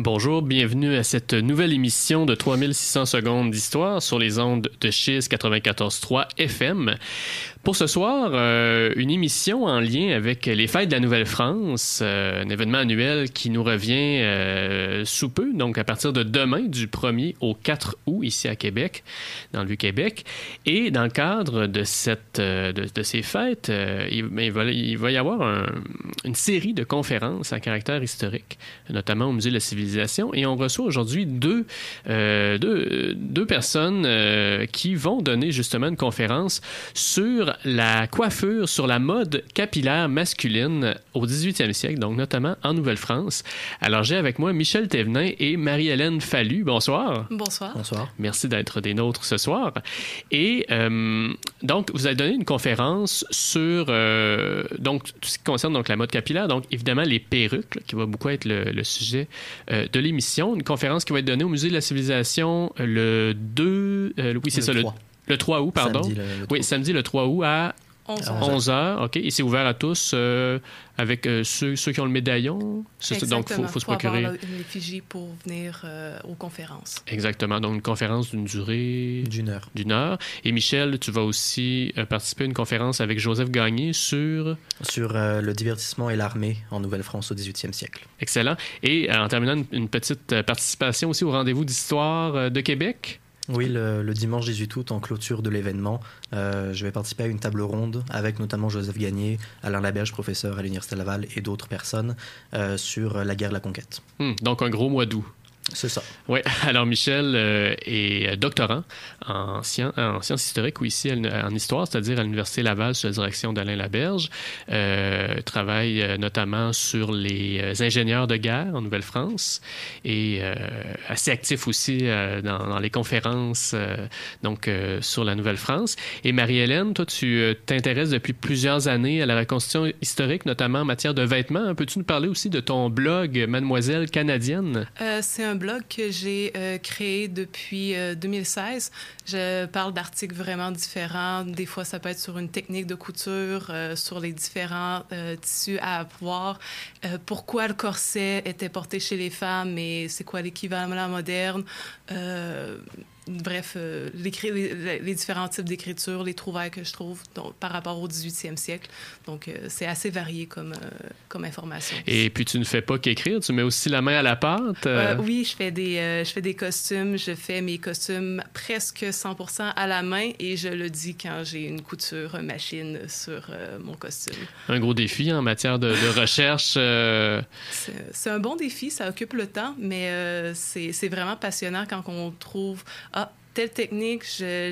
Bonjour, bienvenue à cette nouvelle émission de 3600 secondes d'histoire sur les ondes de Chiz 94.3 FM. Pour ce soir, euh, une émission en lien avec les fêtes de la Nouvelle-France, euh, un événement annuel qui nous revient euh, sous peu, donc à partir de demain, du 1er au 4 août, ici à Québec, dans le Vieux-Québec. Et dans le cadre de, cette, de, de ces fêtes, il, il, va, y avoir un, une série de conférences à caractère historique, notamment au Musée de la Civilisation. Et on reçoit aujourd'hui deux, deux, deux, personnes qui vont donner justement une conférence sur la coiffure, sur la mode capillaire masculine au 18e siècle, donc notamment en Nouvelle-France. Alors j'ai avec moi Michel Thévenin et Marie-Hélène Fallu. Bonsoir. Bonsoir. Bonsoir. Merci d'être des nôtres ce soir. Et euh, donc vous avez donné une conférence sur euh, donc tout ce qui concerne donc la mode capillaire, donc évidemment les perruques, là, qui va beaucoup être le, le sujet euh, de l'émission. Une conférence qui va être donnée au Musée de la Civilisation le 2, oui c'est ça, 3. le le 3 août, pardon. Samedi, le, le 3 oui, samedi le 3 août à 11 heures. OK. Et c'est ouvert à tous euh, avec euh, ceux, ceux, qui ont le médaillon. Exactement. Donc, il faut, faut se procurer. Avoir une effigie pour venir euh, aux conférences. Exactement. Donc, une conférence d'une durée. D'une heure. D'une heure. Et Michel, tu vas aussi euh, participer à une conférence avec Joseph Gagné sur. Sur euh, le divertissement et l'armée en Nouvelle-France au 18e siècle. Excellent. Et euh, en terminant, une, une petite participation aussi au rendez-vous d'histoire de Québec. Oui, le, dimanche 18 août, en clôture de l'événement, euh, je vais participer à une table ronde avec notamment Joseph Gagné, Alain Laberge, professeur à l'Université Laval, et d'autres personnes euh, sur la guerre de la conquête. Hum, donc un gros mois d'août. C'est ça. Oui, alors Michel euh, est doctorant en, sciences, en sciences historiques ou ici en histoire, c'est-à-dire à l'Université Laval sous la direction d'Alain Laberge. Euh, travaille euh, notamment sur les ingénieurs de guerre en Nouvelle-France et euh, assez actif aussi euh, dans, dans, les conférences donc sur la Nouvelle-France. Et Marie-Hélène, toi, tu t'intéresses depuis plusieurs années à la reconstitution historique, notamment en matière de vêtements. Peux-tu nous parler aussi de ton blog Mademoiselle canadienne? C'est un blog que j'ai euh, créé depuis euh, 2016. Je parle d'articles vraiment différents. Des fois, ça peut être sur une technique de couture, euh, sur les différents tissus à avoir, pourquoi le corset était porté chez les femmes et c'est quoi l'équivalent moderne? Bref, euh, les, les, différents types d'écriture, les trouvailles que je trouve donc, par rapport au 18e siècle. Donc, euh, c'est assez varié comme, euh, comme information. Et puis, tu ne fais pas qu'écrire, tu mets aussi la main à la pâte? oui, je fais, des, je fais des costumes. Je fais mes costumes presque 100% à la main et je le dis quand j'ai une couture machine sur mon costume. Un gros défi en matière de, de recherche. C'est un bon défi, ça occupe le temps, mais c'est vraiment passionnant quand on trouve ah, telle technique,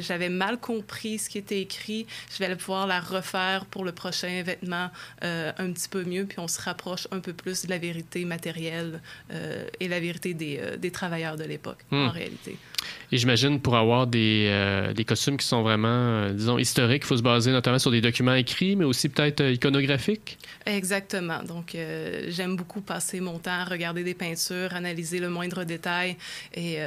j'avais mal compris ce qui était écrit, je vais pouvoir la refaire pour le prochain vêtement euh, un petit peu mieux, puis on se rapproche un peu plus de la vérité matérielle euh, et la vérité des, euh, des travailleurs de l'époque, hmm. en réalité. Et j'imagine pour avoir des, des, costumes qui sont vraiment, disons, historiques, il faut se baser notamment sur des documents écrits, mais aussi peut-être iconographiques? Exactement. Donc, j'aime beaucoup passer mon temps à regarder des peintures, analyser le moindre détail. Et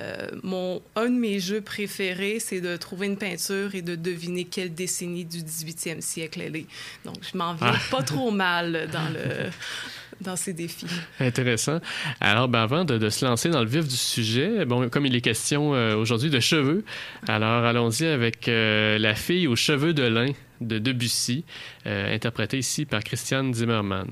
mon, un de mes jeux préférés, c'est de trouver une peinture et de deviner quelle décennie du 18e siècle elle est. Donc, je m'en viens ah. pas trop mal dans le dans ces défis. Intéressant. Alors, ben, avant de, de, se lancer dans le vif du sujet, bon, comme il est question euh, aujourd'hui de cheveux, alors allons-y avec euh, La fille aux cheveux de lin de Debussy, euh, interprétée ici par Christiane Zimmermann.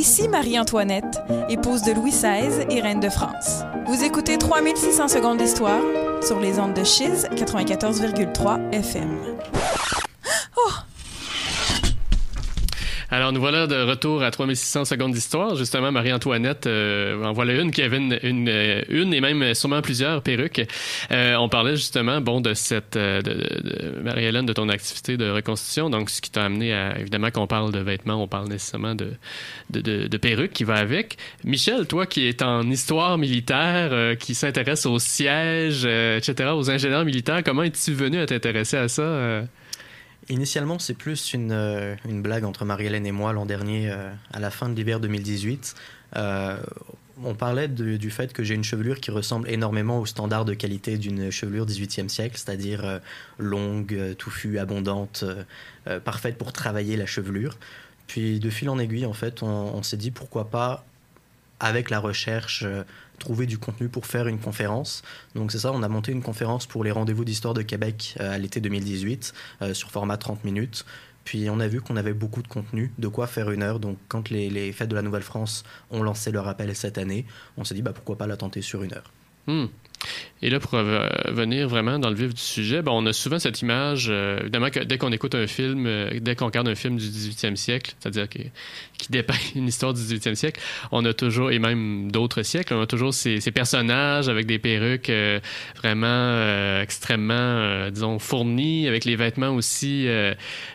Ici Marie-Antoinette, épouse de Louis XVI et reine de France. Vous écoutez 3600 secondes d'histoire sur les ondes de Chiz 94,3 FM. Alors, nous voilà de retour à 3600 secondes d'histoire. Justement, Marie-Antoinette euh, en voilà une qui avait une, une, euh, une, et même sûrement plusieurs perruques. Euh, on parlait justement, bon, de cette, euh, de, de, Marie-Hélène, de ton activité de reconstitution. Donc, ce qui t'a amené à, évidemment, qu'on parle de vêtements, on parle nécessairement de, de, de, perruques qui va avec. Michel, toi qui es en histoire militaire, euh, qui s'intéresse aux sièges, etc., aux ingénieurs militaires, comment es-tu venu à t'intéresser à ça? Initialement, c'est plus une, euh, une, blague entre Marie-Hélène et moi l'an dernier, euh, à la fin de l'hiver 2018. Euh, on parlait du fait que j'ai une chevelure qui ressemble énormément au standard de qualité d'une chevelure 18e siècle, c'est-à-dire longue, touffue, abondante, parfaite pour travailler la chevelure. Puis de fil en aiguille, en fait, on s'est dit pourquoi pas, avec la recherche, trouver du contenu pour faire une conférence. Donc c'est ça, on a monté une conférence pour les rendez-vous d'histoire de Québec euh, à l'été 2018 euh, sur format 30 minutes. Puis on a vu qu'on avait beaucoup de contenu, de quoi faire une heure. Donc quand les, les fêtes de la Nouvelle-France ont lancé leur appel cette année, on s'est dit bah, pourquoi pas la tenter sur une heure. Hmm. Et là, pour venir vraiment dans le vif du sujet, ben, on a souvent cette image, euh, évidemment, que dès qu'on écoute un film, euh, dès qu'on regarde un film du 18e siècle, c'est-à-dire qui, qui dépeint une histoire du 18e siècle, on a toujours, et même d'autres siècles, on a toujours ces, personnages avec des perruques euh, vraiment extrêmement, disons, fournis, avec les vêtements aussi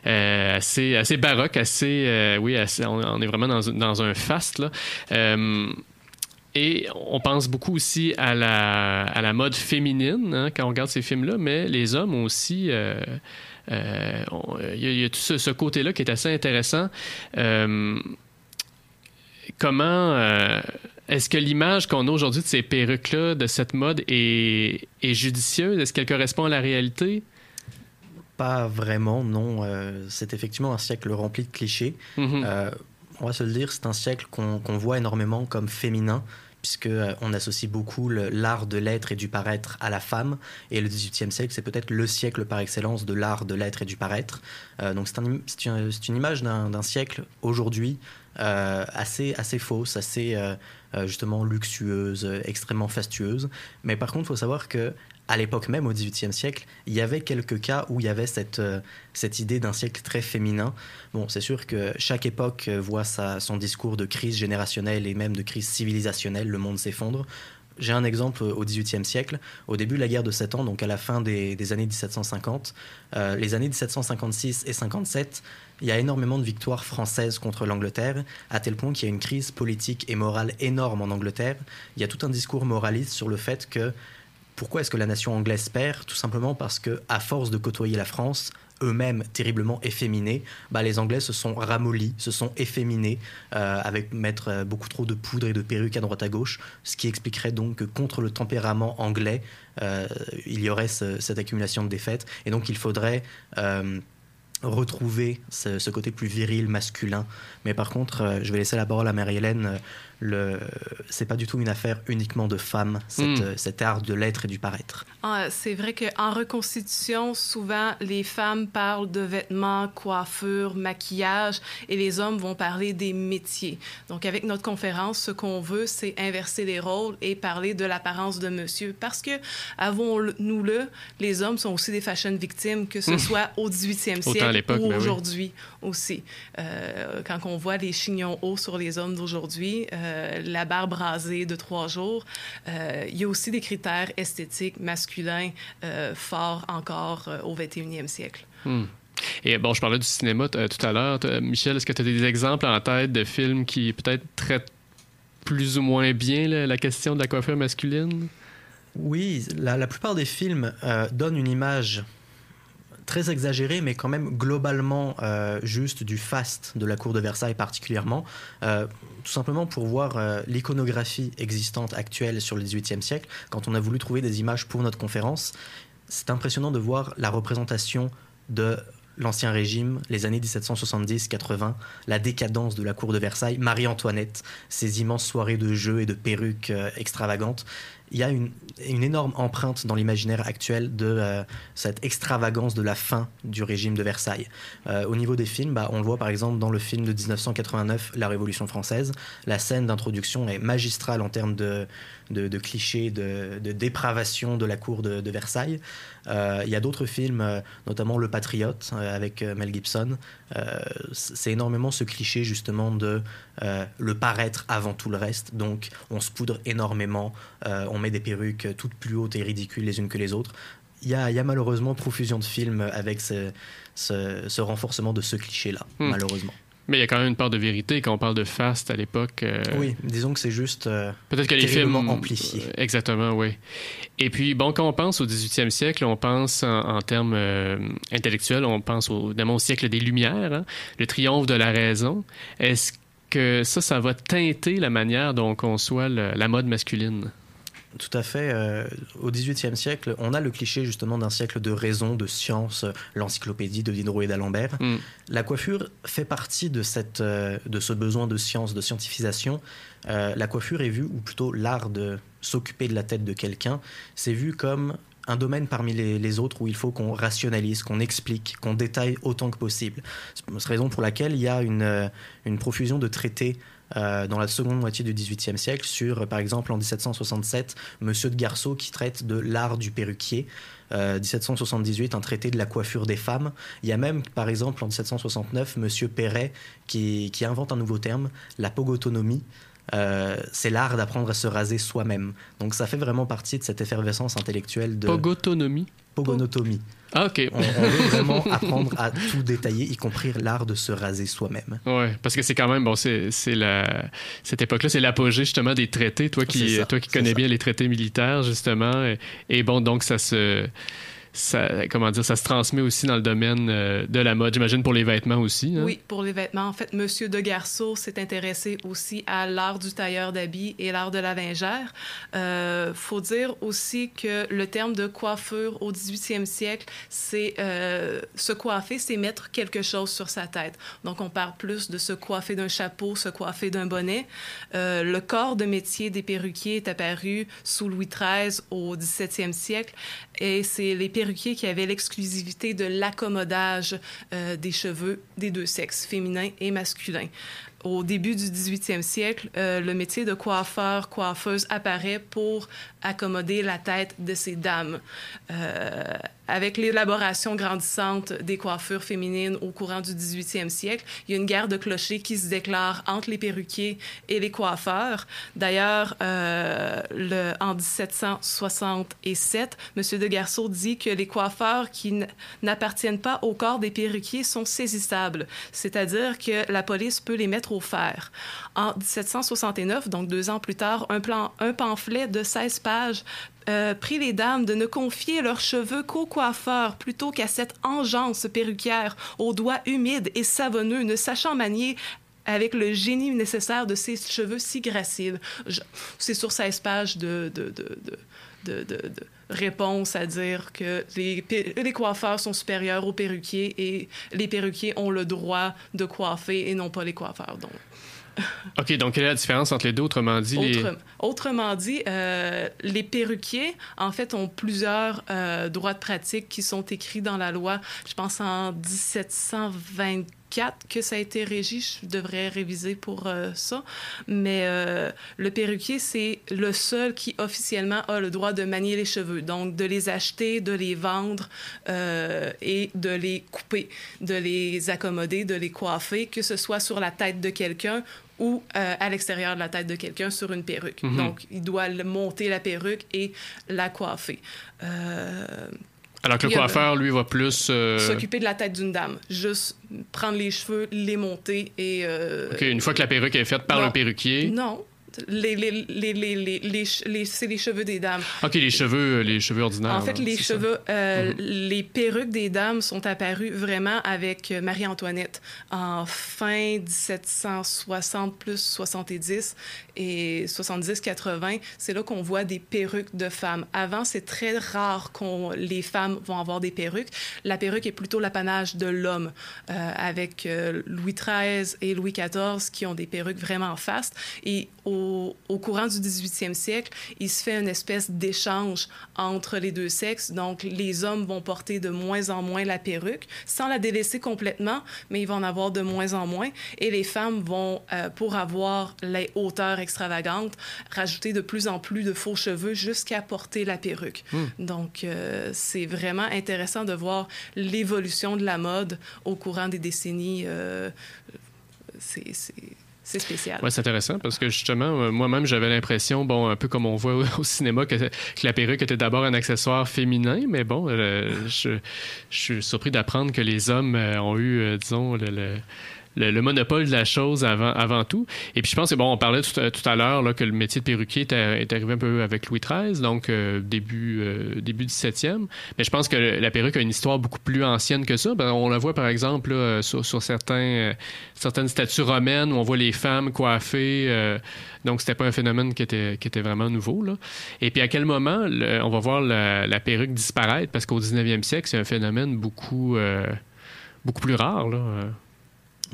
assez, assez baroques, assez, oui, on, on, est vraiment dans, dans un faste, là. Et on pense beaucoup aussi à la, à la mode féminine hein, quand on regarde ces films-là, mais les hommes ont aussi. Euh, euh, il y, y, a tout ce, ce côté-là qui est assez intéressant. Euh, comment. Euh, est-ce que l'image qu'on a aujourd'hui de ces perruques-là, de cette mode, est, est judicieuse? Est-ce qu'elle correspond à la réalité? Pas vraiment, non. C'est effectivement un siècle rempli de clichés. Mm -hmm. on va se le dire, c'est un siècle qu'on qu voit énormément comme féminin puisqu'on euh, associe beaucoup l'art de l'être et du paraître à la femme. Et le XVIIIe siècle, c'est peut-être le siècle par excellence de l'art de l'être et du paraître. Euh, donc c'est un, une, image d'un siècle aujourd'hui euh, assez, assez fausse, assez justement luxueuse, extrêmement fastueuse. Mais par contre, il faut savoir que à l'époque même, au XVIIIe siècle, il y avait quelques cas où il y avait cette, euh, cette idée d'un siècle très féminin. Bon, c'est sûr que chaque époque voit sa, son discours de crise générationnelle et même de crise civilisationnelle, le monde s'effondre. J'ai un exemple au XVIIIe siècle. Au début de la guerre de Sept Ans, donc à la fin des, des années 1750, euh, les années 1756 et 57, il y a énormément de victoires françaises contre l'Angleterre, à tel point qu'il y a une crise politique et morale énorme en Angleterre. Il y a tout un discours moraliste sur le fait que pourquoi est-ce que la nation anglaise perd Tout simplement parce que, à force de côtoyer la France, eux-mêmes terriblement efféminés, bah, les Anglais se sont ramollis, se sont efféminés, euh, avec mettre euh, beaucoup trop de poudre et de perruques à droite à gauche, ce qui expliquerait donc que contre le tempérament anglais, euh, il y aurait ce, cette accumulation de défaites, et donc il faudrait retrouver ce, ce, côté plus viril, masculin. Mais par contre, euh, je vais laisser la parole à Marie-Hélène le c'est pas du tout une affaire uniquement de femmes cette, mm. cet art de l'être et du paraître ah, c'est vrai qu'en reconstitution souvent les femmes parlent de vêtements coiffure maquillage et les hommes vont parler des métiers donc avec notre conférence ce qu'on veut c'est inverser les rôles et parler de l'apparence de monsieur parce que avons-nous le les hommes sont aussi des fashion victimes que ce mm. soit au 18e siècle ou aujourd'hui oui. aussi euh, quand on voit les chignons hauts sur les hommes d'aujourd'hui euh, la barbe rasée de trois jours. Euh, il y a aussi des critères esthétiques masculins euh, forts encore euh, au 21e siècle. Hmm. Et bon, je parlais du cinéma tout à l'heure. Michel, est-ce que tu as des exemples en tête de films qui peut-être traitent plus ou moins bien là, la question de la coiffure masculine? Oui, la, la plupart des films euh, donnent une image très exagéré, mais quand même globalement euh, juste du faste de la cour de Versailles particulièrement, euh, tout simplement pour voir euh, l'iconographie existante actuelle sur le XVIIIe siècle. Quand on a voulu trouver des images pour notre conférence, c'est impressionnant de voir la représentation de l'Ancien Régime, les années 1770-80, la décadence de la cour de Versailles, Marie-Antoinette, ces immenses soirées de jeux et de perruques extravagantes. Il y a une, énorme empreinte dans l'imaginaire actuel de euh, cette extravagance de la fin du régime de Versailles. Euh, au niveau des films, bah, on le voit par exemple dans le film de 1989, La Révolution française. La scène d'introduction est magistrale en termes de, de, clichés, de, dépravation de la cour de, Versailles. Euh, il y a d'autres films, notamment Le Patriote avec Mel Gibson. C'est énormément ce cliché justement de le paraître avant tout le reste. Donc on se poudre énormément, on met des perruques toutes plus hautes et ridicules les unes que les autres. Il y a, malheureusement profusion de films avec ce, renforcement de ce cliché-là, hmm. malheureusement. Mais il y a quand même une part de vérité quand on parle de Fast à l'époque. Euh, oui, disons que c'est juste. Euh, Peut-être que les films. amplifiés. Euh, exactement, oui. Et puis, bon, quand on pense au 18e siècle, on pense en, termes intellectuels, on pense au, au siècle des Lumières, hein, le triomphe de la raison. Est-ce que ça, ça va teinter la manière dont on conçoit la mode masculine? Tout à fait. Euh, au XVIIIe siècle, on a le cliché justement d'un siècle de raison, de science, euh, l'encyclopédie de Diderot et d'Alembert. Mm. La coiffure fait partie de, cette, euh, de ce besoin de science, de scientifisation. la coiffure est vue, ou plutôt l'art de s'occuper de la tête de quelqu'un, c'est vu comme un domaine parmi les, autres où il faut qu'on rationalise, qu'on explique, qu'on détaille autant que possible. C'est la raison pour laquelle il y a une, une profusion de traités euh, dans la seconde moitié du XVIIIe siècle sur, par exemple, en 1767, Monsieur de Garceau qui traite de l'art du perruquier. 1778, euh, un traité de la coiffure des femmes. Il y a même, par exemple, en 1769, Monsieur Perret qui, qui invente un nouveau terme, la pogotonomie. Euh, c'est l'art d'apprendre à se raser soi-même. Donc ça fait vraiment partie de cette effervescence intellectuelle de... Pogotonomie Pogonotomie. Ah, ok. On, veut vraiment apprendre à tout détailler, y compris l'art de se raser soi-même. Ouais, parce que c'est quand même, bon, c'est, la, cette époque-là, c'est l'apogée justement des traités. Toi qui, toi qui connais bien les traités militaires, justement. et bon, donc ça se ça, comment dire, ça se transmet aussi dans le domaine euh, de la mode, j'imagine pour les vêtements aussi. Hein? Oui, pour les vêtements. En fait, Monsieur de Garceau s'est intéressé aussi à l'art du tailleur d'habits et l'art de la vingère. Euh, faut dire aussi que le terme de coiffure au 18e siècle, c'est euh, se coiffer, c'est mettre quelque chose sur sa tête. Donc, on parle plus de se coiffer d'un chapeau, se coiffer d'un bonnet. Euh, le corps de métier des perruquiers est apparu sous Louis XIII au 17e siècle et c'est les perruquiers qui avaient l'exclusivité de l'accommodage euh, des cheveux des deux sexes, féminin et masculin au début du 18e siècle, euh, le métier de coiffeur, coiffeuse apparaît pour accommoder la tête de ces dames. Euh, avec l'élaboration grandissante des coiffures féminines au courant du 18e siècle, il y a une guerre de clochers qui se déclare entre les perruquiers et les coiffeurs. D'ailleurs, euh, en 1767, M. de Garceau dit que les coiffeurs qui n'appartiennent pas au corps des perruquiers sont saisissables, c'est-à-dire que la police peut les mettre au fer. En 1769, donc deux ans plus tard, un, plan, un pamphlet de 16 pages euh, les dames de ne confier leurs cheveux qu'au coiffeur plutôt qu'à cette engeance perruquière aux doigts humides et savonneux, ne sachant manier avec le génie nécessaire de ses cheveux si graciles. C'est sur 16 pages de, de, de, de réponse à dire que les, coiffeurs sont supérieurs aux perruquiers et les perruquiers ont le droit de coiffer et non pas les coiffeurs. OK, donc quelle est la différence entre les deux, autrement dit? Les... autrement dit, euh, les perruquiers, en fait, ont plusieurs euh, droits de pratique qui sont écrits dans la loi, je pense en 1724 que ça a été régi. Je devrais réviser pour euh, ça. Mais euh, le perruquier, c'est le seul qui officiellement a le droit de manier les cheveux. Donc, de les acheter, de les vendre euh, et de les couper, de les accommoder, de les coiffer, que ce soit sur la tête de quelqu'un ou à l'extérieur de la tête de quelqu'un sur une perruque. Mm-hmm. Donc, il doit monter la perruque et la coiffer. Alors que le coiffeur, lui, va plus... Euh, s'occuper de la tête d'une dame. Juste prendre les cheveux, les monter et... Euh, OK, une fois que la perruque est faite par le perruquier... Non, les, les, les, les c'est les cheveux des dames. OK, les cheveux, les cheveux ordinaires. En fait, les cheveux, euh, mhm. les perruques des dames sont apparues vraiment avec euh, Marie-Antoinette en fin 1760 plus 70 et 70-80. C'est là qu'on voit des perruques de femmes. Avant, c'est très rare qu'on les femmes vont avoir des perruques. La perruque est plutôt l'apanage de l'homme, euh, avec Louis XIII et Louis XIV qui ont des perruques vraiment fastes. Et au au, courant du 18e siècle, il se fait une espèce d'échange entre les deux sexes. Donc, les hommes vont porter de moins en moins la perruque, sans la délaisser complètement, mais ils vont en avoir de moins en moins. Et les femmes vont, euh, pour avoir les hauteurs extravagantes, rajouter de plus en plus de faux cheveux jusqu'à porter la perruque. Hmm. Donc, euh, c'est vraiment intéressant de voir l'évolution de la mode au courant des décennies. Euh, c'est c'est spécial. Oui, c'est intéressant parce que justement, euh, moi-même, j'avais l'impression, bon, un peu comme on voit au, cinéma, que, la perruque était d'abord un accessoire féminin, mais bon, euh, je, je, suis surpris d'apprendre que les hommes euh, ont eu, disons, le le, monopole de la chose avant, avant tout. Et puis je pense que, bon, on parlait tout, tout à l'heure que le métier de perruquier est, arrivé un peu avec Louis XIII, donc euh, début, euh, début 17e. Mais je pense que la perruque a une histoire beaucoup plus ancienne que ça. Ben, on la voit, par exemple, sur, sur, certains, euh, certaines statues romaines où on voit les femmes coiffées. donc, c'était pas un phénomène qui était, qui était vraiment nouveau. Là. Et puis, à quel moment on va voir la, la, perruque disparaître? Parce qu'au 19e siècle, c'est un phénomène beaucoup, beaucoup plus rare. Là.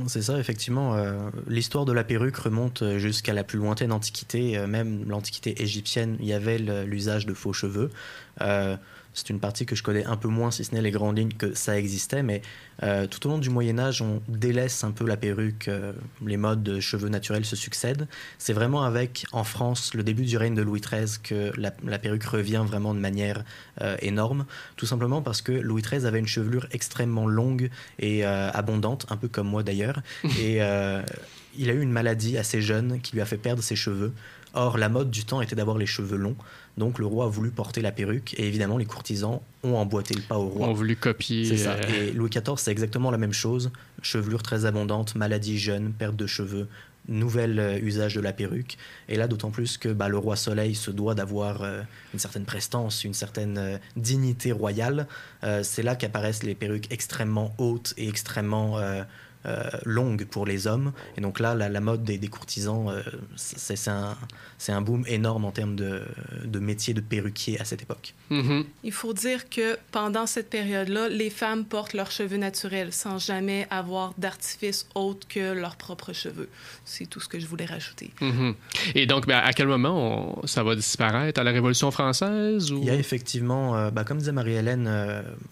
C'est ça, effectivement. Euh, l'histoire de la perruque remonte euh, jusqu'à la plus lointaine antiquité, euh, même l'antiquité égyptienne, il y avait l'usage de faux cheveux. C'est une partie que je connais un peu moins, si ce n'est les grandes lignes, que ça existait. Mais euh, tout au long du Moyen Âge, on délaisse un peu la perruque. Euh, les modes de cheveux naturels se succèdent. C'est vraiment avec, en France, le début du règne de Louis XIII que la, perruque revient vraiment de manière euh, énorme. Tout simplement parce que Louis XIII avait une chevelure extrêmement longue et abondante, un peu comme moi d'ailleurs. et il a eu une maladie assez jeune qui lui a fait perdre ses cheveux. Or, la mode du temps était d'avoir les cheveux longs. Donc le roi a voulu porter la perruque et évidemment les courtisans ont emboîté le pas au roi. Ont voulu copier. C'est ça. Euh, et Louis XIV, c'est exactement la même chose. Chevelure très abondante, maladie jeune, perte de cheveux, nouvel euh, usage de la perruque. Et là, d'autant plus que bah, le roi Soleil se doit d'avoir euh, une certaine prestance, une certaine dignité royale. c'est là qu'apparaissent les perruques extrêmement hautes et extrêmement euh, longue pour les hommes. Et donc là, la, mode des, courtisans, euh, c'est un, un, boom énorme en termes de, de métier de perruquier à cette époque. Mm-hmm. Il faut dire que pendant cette période-là, les femmes portent leurs cheveux naturels sans jamais avoir d'artifice autre que leurs propres cheveux. C'est tout ce que je voulais rajouter. Mm-hmm. Et donc, ben, à quel moment ça va disparaître? À la Révolution française? Ou... Il y a effectivement, euh, bah, comme disait Marie-Hélène,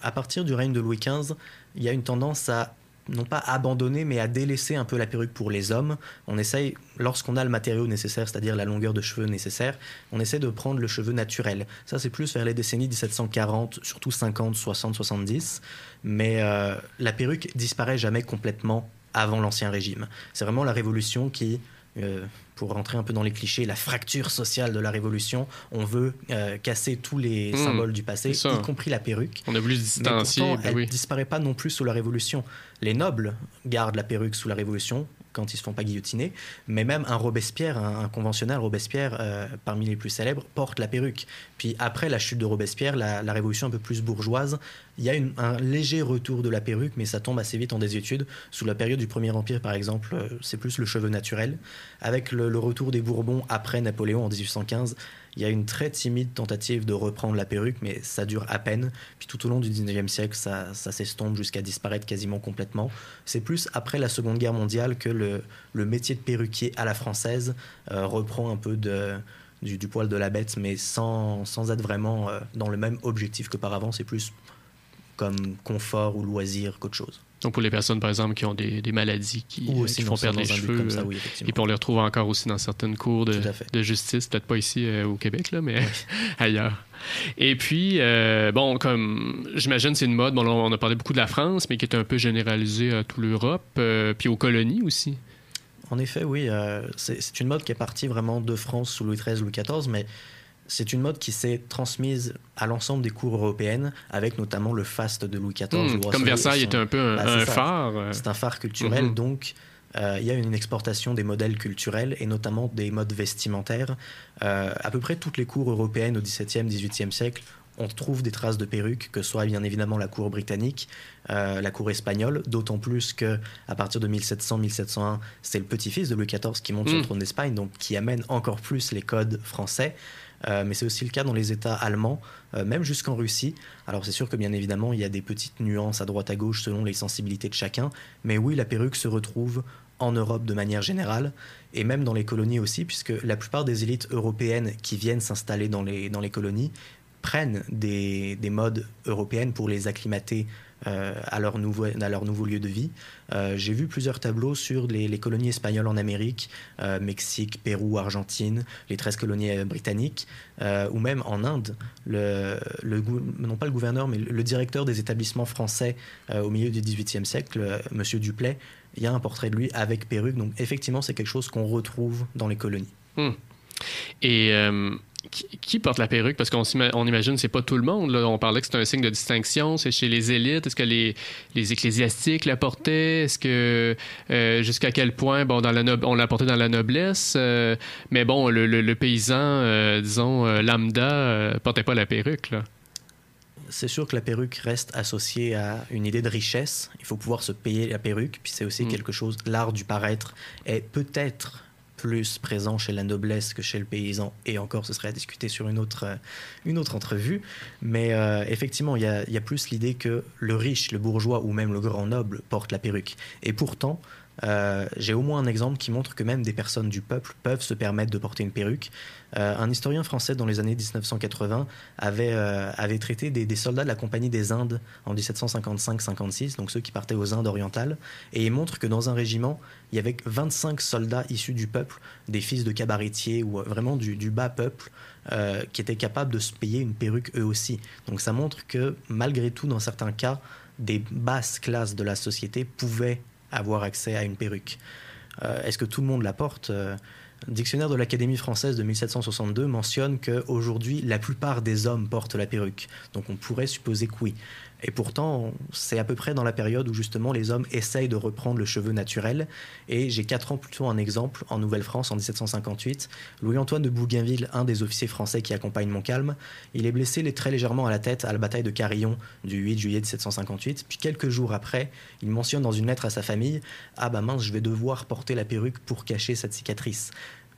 à partir du règne de Louis XV, il y a une tendance à non pas abandonner, mais à délaisser un peu la perruque pour les hommes. On essaye, lorsqu'on a le matériau nécessaire, c'est-à-dire la longueur de cheveux nécessaire, on essaie de prendre le cheveu naturel. Ça, c'est plus vers les décennies 1740, surtout 50, 60, 70. Mais euh, la perruque disparaît jamais complètement avant l'Ancien Régime. C'est vraiment la Révolution qui... Euh, pour rentrer un peu dans les clichés, la fracture sociale de la Révolution. On veut euh, casser tous les hmm. symboles du passé, y compris la perruque. On a voulu se distancier. Elle ne disparaît pas non plus sous la Révolution. Les nobles gardent la perruque sous la Révolution quand ils se font pas guillotiner, mais même un Robespierre, un, conventionnel Robespierre, euh, parmi les plus célèbres, porte la perruque. Puis après la chute de Robespierre, la, révolution un peu plus bourgeoise, il y a un léger retour de la perruque, mais ça tombe assez vite en désuétude. Sous la période du Premier Empire, par exemple, euh, c'est plus le cheveu naturel. Avec le, le retour des Bourbons après Napoléon en 1815, il y a une très timide tentative de reprendre la perruque, mais ça dure à peine. Puis tout au long du 19e siècle, ça, s'estompe jusqu'à disparaître quasiment complètement. C'est plus après la Seconde Guerre mondiale que le, métier de perruquier à la française euh, reprend un peu du, poil de la bête, mais sans, sans être vraiment euh, dans le même objectif qu'auparavant. C'est plus comme confort ou loisir qu'autre chose. Donc pour les personnes, par exemple, qui ont des, maladies qui, euh, font perdre les cheveux, et puis on les retrouve encore aussi dans certaines cours de, justice, peut-être pas ici euh, au Québec, là, mais ailleurs. Et puis, euh, bon, comme j'imagine, c'est une mode, bon, on a parlé beaucoup de la France, mais qui est un peu généralisée à toute l'Europe, puis aux colonies aussi. En effet, oui. c'est une mode qui est partie vraiment de France sous Louis XIII, Louis XIV, mais c'est une mode qui s'est transmise à l'ensemble des cours européennes, avec notamment le faste de Louis XIV. Hmm, comme Versailles était un peu un, bah, phare. Euh. C'est un phare culturel, mhm. donc euh, il y a une exportation des modèles culturels et notamment des modes vestimentaires. Euh, à peu près toutes les cours européennes au XVIIe, XVIIIe siècle on trouve des traces de perruques, que ce soit bien évidemment la cour britannique, la cour espagnole, d'autant plus que à partir de 1700-1701, c'est le petit-fils de Louis XIV qui monte sur le hmm. trône d'Espagne, donc qui amène encore plus les codes français. Euh, mais c'est aussi le cas dans les États allemands, euh, même jusqu'en Russie. Alors c'est sûr que bien évidemment, il y a des petites nuances à droite à gauche selon les sensibilités de chacun, mais oui, la perruque se retrouve en Europe de manière générale, et même dans les colonies aussi, puisque la plupart des élites européennes qui viennent s'installer dans les, colonies prennent des, des modes européennes pour les acclimater à, leur nouveau, à leur nouveau lieu de vie. Euh, j'ai vu plusieurs tableaux sur les, colonies espagnoles en Amérique, euh, Mexique, Pérou, Argentine, les 13 colonies britanniques, ou même en Inde. Le, non pas le gouverneur, mais le directeur des établissements français au milieu du XVIIIe siècle, Monsieur Duplay, il y a un portrait de lui avec perruque. Donc effectivement, c'est quelque chose qu'on retrouve dans les colonies. Hmm. Et qui, porte la perruque? Parce qu'on on imagine que c'est pas tout le monde. On parlait que c'est un signe de distinction. C'est chez les élites. Est-ce que les, les, ecclésiastiques la portaient? Est-ce que euh, jusqu'à quel point, bon, dans la on la portait dans la noblesse? Euh, mais bon, le, paysan, euh, disons, lambda, portait pas la perruque. c'est sûr que la perruque reste associée à une idée de richesse. Il faut pouvoir se payer la perruque. Puis c'est aussi mm. quelque chose, l'art du paraître est peut-être plus présent chez la noblesse que chez le paysan, et encore ce serait à discuter sur une autre, euh, une autre entrevue. Mais euh, effectivement, il y a, y a, plus l'idée que le riche, le bourgeois ou même le grand noble porte la perruque. Et pourtant, euh, j'ai au moins un exemple qui montre que même des personnes du peuple peuvent se permettre de porter une perruque. Euh, un historien français dans les années 1980 avait, euh, avait traité des, soldats de la Compagnie des Indes en 1755-56, donc ceux qui partaient aux Indes orientales, et il montre que dans un régiment, il y avait 25 soldats issus du peuple, des fils de cabaretiers ou vraiment du bas peuple, qui étaient capables de se payer une perruque eux aussi. Donc ça montre que malgré tout, dans certains cas, des basses classes de la société pouvaient avoir accès à une perruque. Euh, est-ce que tout le monde la porte euh, dictionnaire de l'Académie française de 1762 mentionne qu'aujourd'hui, la plupart des hommes portent la perruque. Donc on pourrait supposer que oui. Et pourtant, c'est à peu près dans la période où justement les hommes essayent de reprendre le cheveu naturel. Et j'ai quatre ans plus tôt un exemple en Nouvelle-France en 1758. Louis-Antoine de Bougainville, un des officiers français qui accompagne Montcalm, il est blessé très légèrement à la tête à la bataille de Carillon du 8 juillet 1758. Puis quelques jours après, il mentionne dans une lettre à sa famille Ah bah mince, je vais devoir porter la perruque pour cacher cette cicatrice.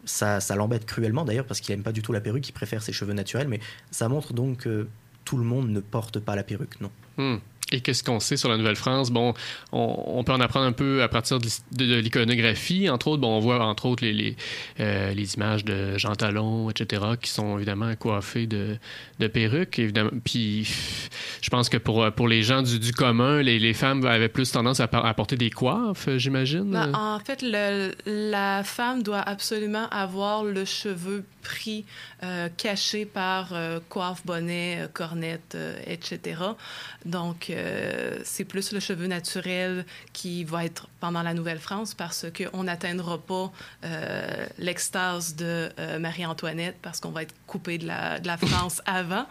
Ça, ça l'embête cruellement d'ailleurs parce qu'il n'aime pas du tout la perruque, il préfère ses cheveux naturels, mais ça montre donc que tout le monde ne porte pas la perruque, non. Hmm. Et qu'est-ce qu'on sait sur la Nouvelle-France? Bon, on, peut en apprendre un peu à partir de, l'iconographie. Entre autres, on voit entre autres les, euh, images de Jean Talon, etc., qui sont évidemment coiffés de, de perruques. Évidemment. Puis je pense que pour, les gens du, commun, les, femmes avaient plus tendance à, porter des coiffes, j'imagine. Ben, en fait, la femme doit absolument avoir le cheveu pris, euh, caché par euh, coiffe, bonnet, cornette, etc. Donc, euh, c'est plus le cheveu naturel qui va être pendant la Nouvelle-France parce qu'on n'atteindra pas euh, l'extase de euh, Marie-Antoinette parce qu'on va être coupé de la, de la France avant.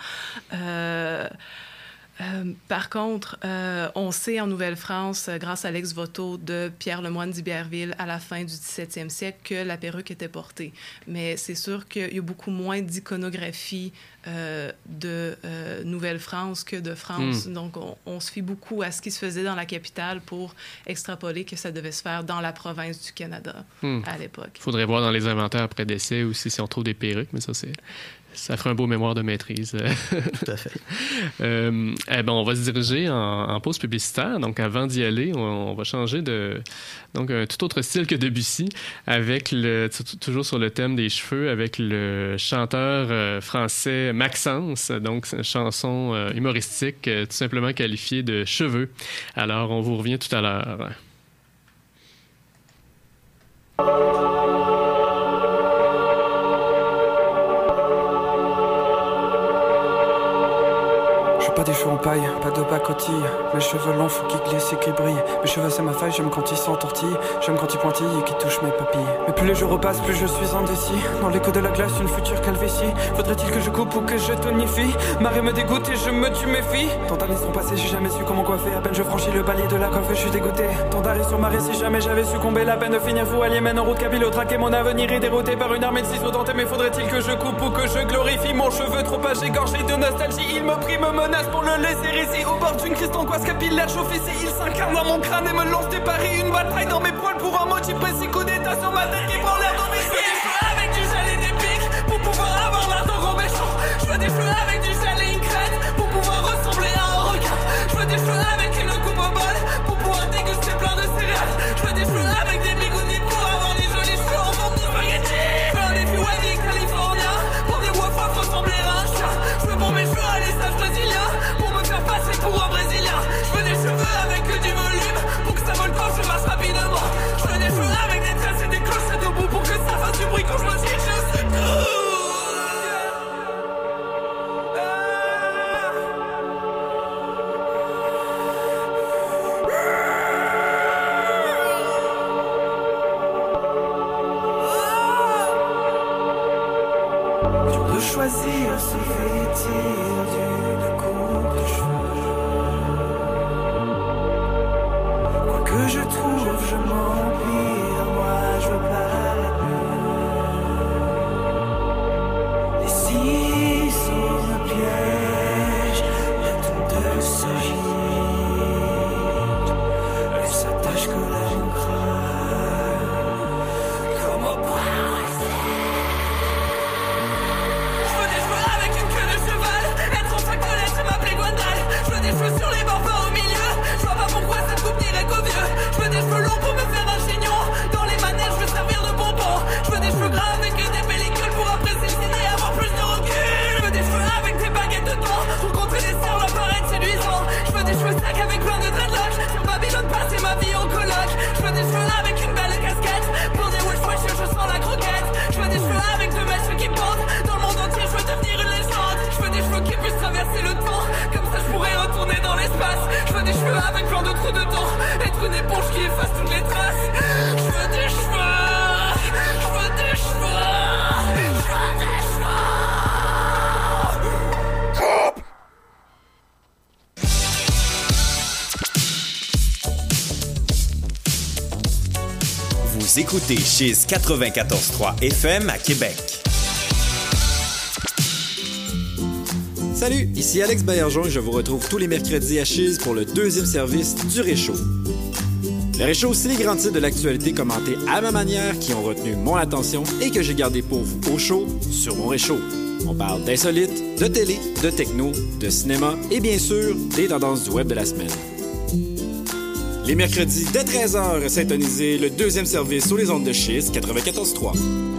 Euh, par contre, euh, on sait en Nouvelle-France, euh, grâce à l'ex-voto de Pierre Lemoine d'Iberville à la fin du 17e siècle, que la perruque était portée. Mais c'est sûr qu'il y a beaucoup moins d'iconographie de Nouvelle-France que de France. Hmm. Donc, on, se fie beaucoup à ce qui se faisait dans la capitale pour extrapoler que ça devait se faire dans la province du Canada hmm. à l'époque. Il faudrait voir dans les inventaires après décès aussi si on trouve des perruques, mais ça, c'est ça ferait un beau mémoire de maîtrise. Tout à fait. euh, eh ben, on va se diriger en, pause publicitaire. Donc, avant d'y aller, on, va changer de donc un tout autre style que Debussy, avec le toujours sur le thème des cheveux, avec le chanteur euh, français Maxence. Donc, c'est une chanson euh, humoristique, euh, tout simplement qualifiée de cheveux. Alors, on vous revient tout à l'heure. Pas des cheveux en paille, pas de pacotille. Mes cheveux longs, faut qu'ils glissent et qu'ils brillent. Mes cheveux, c'est ma faille, j'aime quand ils s'entortillent. J'aime quand ils pointillent et qu'ils touchent mes papilles. Mais plus les jours repassent, plus je suis indécis. Dans l'écho de la glace, une future calvétie. Faudrait-il que je coupe ou que je tonifie? Marée me dégoûte et je me tue mes filles. Tant d'années sont passées, j'ai jamais su comment coiffer. À peine je franchis le palier de la coiffe, je suis dégoûté. Tant d'arrêts sur ma si jamais j'avais succombé. La peine de finir fou allié mène en route cabilo traquer mon avenir est dérouté par une armée de ciseaux dentés. Mais faudrait-il que je coupe ou que je glorifie mon cheveu trop âgé, gorgé de nostalgie? Il me prie, me menace pour le laisser au bord d'une crise d'angoisse capillaire chauffée, il s'incarne dans mon crâne et me lance des paris. Une bataille dans mes poils pour un motif précis. Coup d'état sur ma tête qui prend l'air dans mes cheveux avec du gel et des pics pour pouvoir avoir l'air d'un gros méchant. Je veux des cheveux avec du gel et une crête avec plein de trous dedans Être une éponge qui efface toutes les traces. Je veux des cheveux Je veux des cheveux Je veux des cheveux Vous écoutez Chiz 94.3 FM à Québec. Salut, ici Alex Baillargeon et je vous retrouve tous les mercredis à Chiz pour le deuxième service du Réchaud. Le Réchaud, c'est les grands titres de l'actualité commentés à ma manière qui ont retenu mon attention et que j'ai gardé pour vous au chaud sur mon Réchaud. On parle d'insolites, de télé, de techno, de cinéma et bien sûr des tendances du web de la semaine. Les mercredis dès 13h, syntonisez le deuxième service sur les ondes de Chiz 94.3.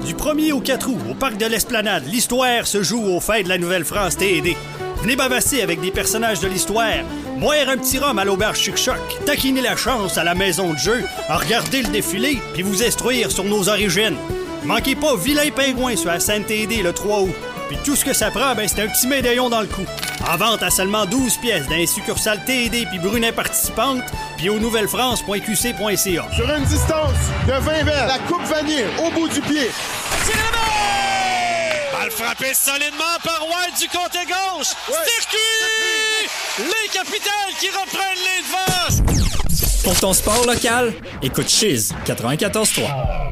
Du 1er au 4 août, au Parc de l'Esplanade, l'histoire se joue aux fêtes de la Nouvelle-France TD. Venez bavasser avec des personnages de l'histoire, boire un petit rhum à l'auberge Chuc-Choc, taquiner la chance à la maison de jeu, regarder le défilé, puis vous instruire sur nos origines. Manquez pas Vilain Pingouin sur la scène TD le 3 août. Puis tout ce que ça prend, ben, c'est un petit médaillon dans le cou. En vente à seulement 12 pièces dans les succursales TD puis Brunet participantes, puis au nouvellefrance.qc.ca. Sur une distance de 20 verres, la coupe vanille au bout du pied. Balle frappée solidement par White du côté gauche. Circuit! Les capitales qui reprennent les devants. Pour ton sport local, écoute Chiz 94.3.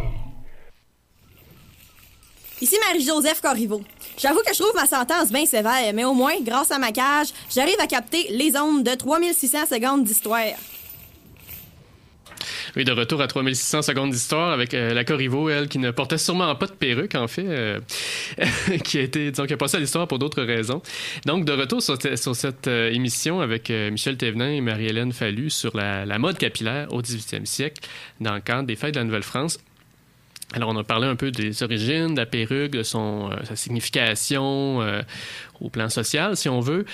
Ici Marie-Joseph Corriveau. J'avoue que je trouve ma sentence bien sévère, mais au moins, grâce à ma cage, j'arrive à capter les ondes de 3600 secondes d'histoire. Oui, de retour à 3600 secondes d'histoire avec euh, la Corriveau, elle, qui ne portait sûrement pas de perruque, en fait, euh, qui a été, disons, qui a passé à l'histoire pour d'autres raisons. Donc, de retour sur, cette euh, émission avec Michel Thévenin et Marie-Hélène Fallu sur la, la mode capillaire au 18e siècle dans le cadre des fêtes de la Nouvelle-France. Alors, on a parlé un peu des origines de la perruque, de son, sa signification au plan social, si on veut.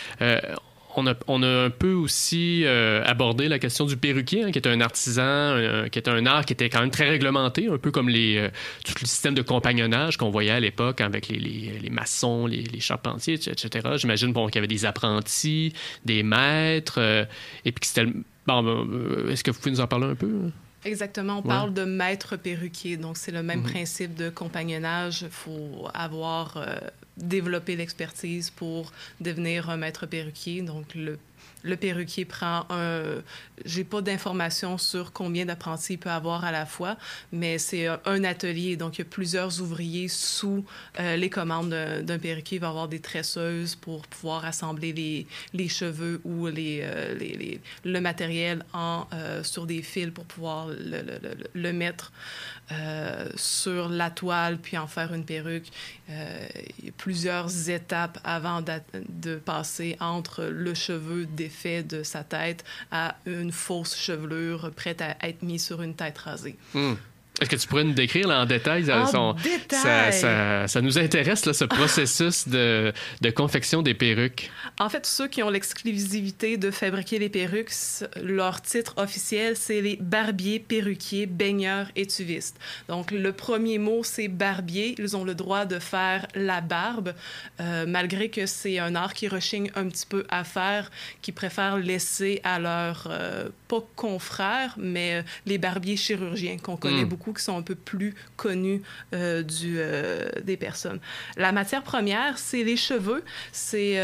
On a, on a, un peu aussi euh, abordé la question du perruquier, hein, qui est un artisan, euh, qui est un art qui était quand même très réglementé, un peu comme les, euh, tout le système de compagnonnage qu'on voyait à l'époque avec les, les, les maçons, les, charpentiers, etc. J'imagine qu'il y avait des apprentis, des maîtres, et puis que c'était... Bon, est-ce que vous pouvez nous en parler un peu? Exactement, on Ouais. parle de maître perruquier, donc c'est le même Mhm. principe de compagnonnage. Il faut avoir euh, développé l'expertise pour devenir un maître perruquier. Donc le, le perruquier prend un... J'ai pas d'informations sur combien d'apprentis il peut avoir à la fois, mais c'est un, atelier, donc il y a plusieurs ouvriers sous euh, les commandes d'un perruquier. Il va avoir des tresseuses pour pouvoir assembler les, cheveux ou les, euh, le matériel euh, sur des fils pour pouvoir le mettre euh, sur la toile puis en faire une perruque. Euh, plusieurs étapes avant de passer entre le cheveu défait de sa tête à une fausse chevelure prête à être mise sur une tête rasée. Hmm. Est-ce que tu pourrais nous décrire là, en détail? En son- détail! Ça, ça- ça nous intéresse, là, ce processus de, de confection des perruques? En fait, ceux qui ont l'exclusivité de fabriquer les perruques, leur titre officiel, c'est les barbiers, perruquiers, baigneurs, étuvistes. Donc, le premier mot, c'est barbier. Ils ont le droit de faire la barbe, euh, malgré que c'est un art qui rechigne un petit peu à faire, qui préfèrent laisser à leurs, euh, pas confrères, mais euh, les barbiers chirurgiens qu'on connaît Mm. beaucoup qui sont un peu plus connus du, des personnes. La matière première, c'est les cheveux. C'est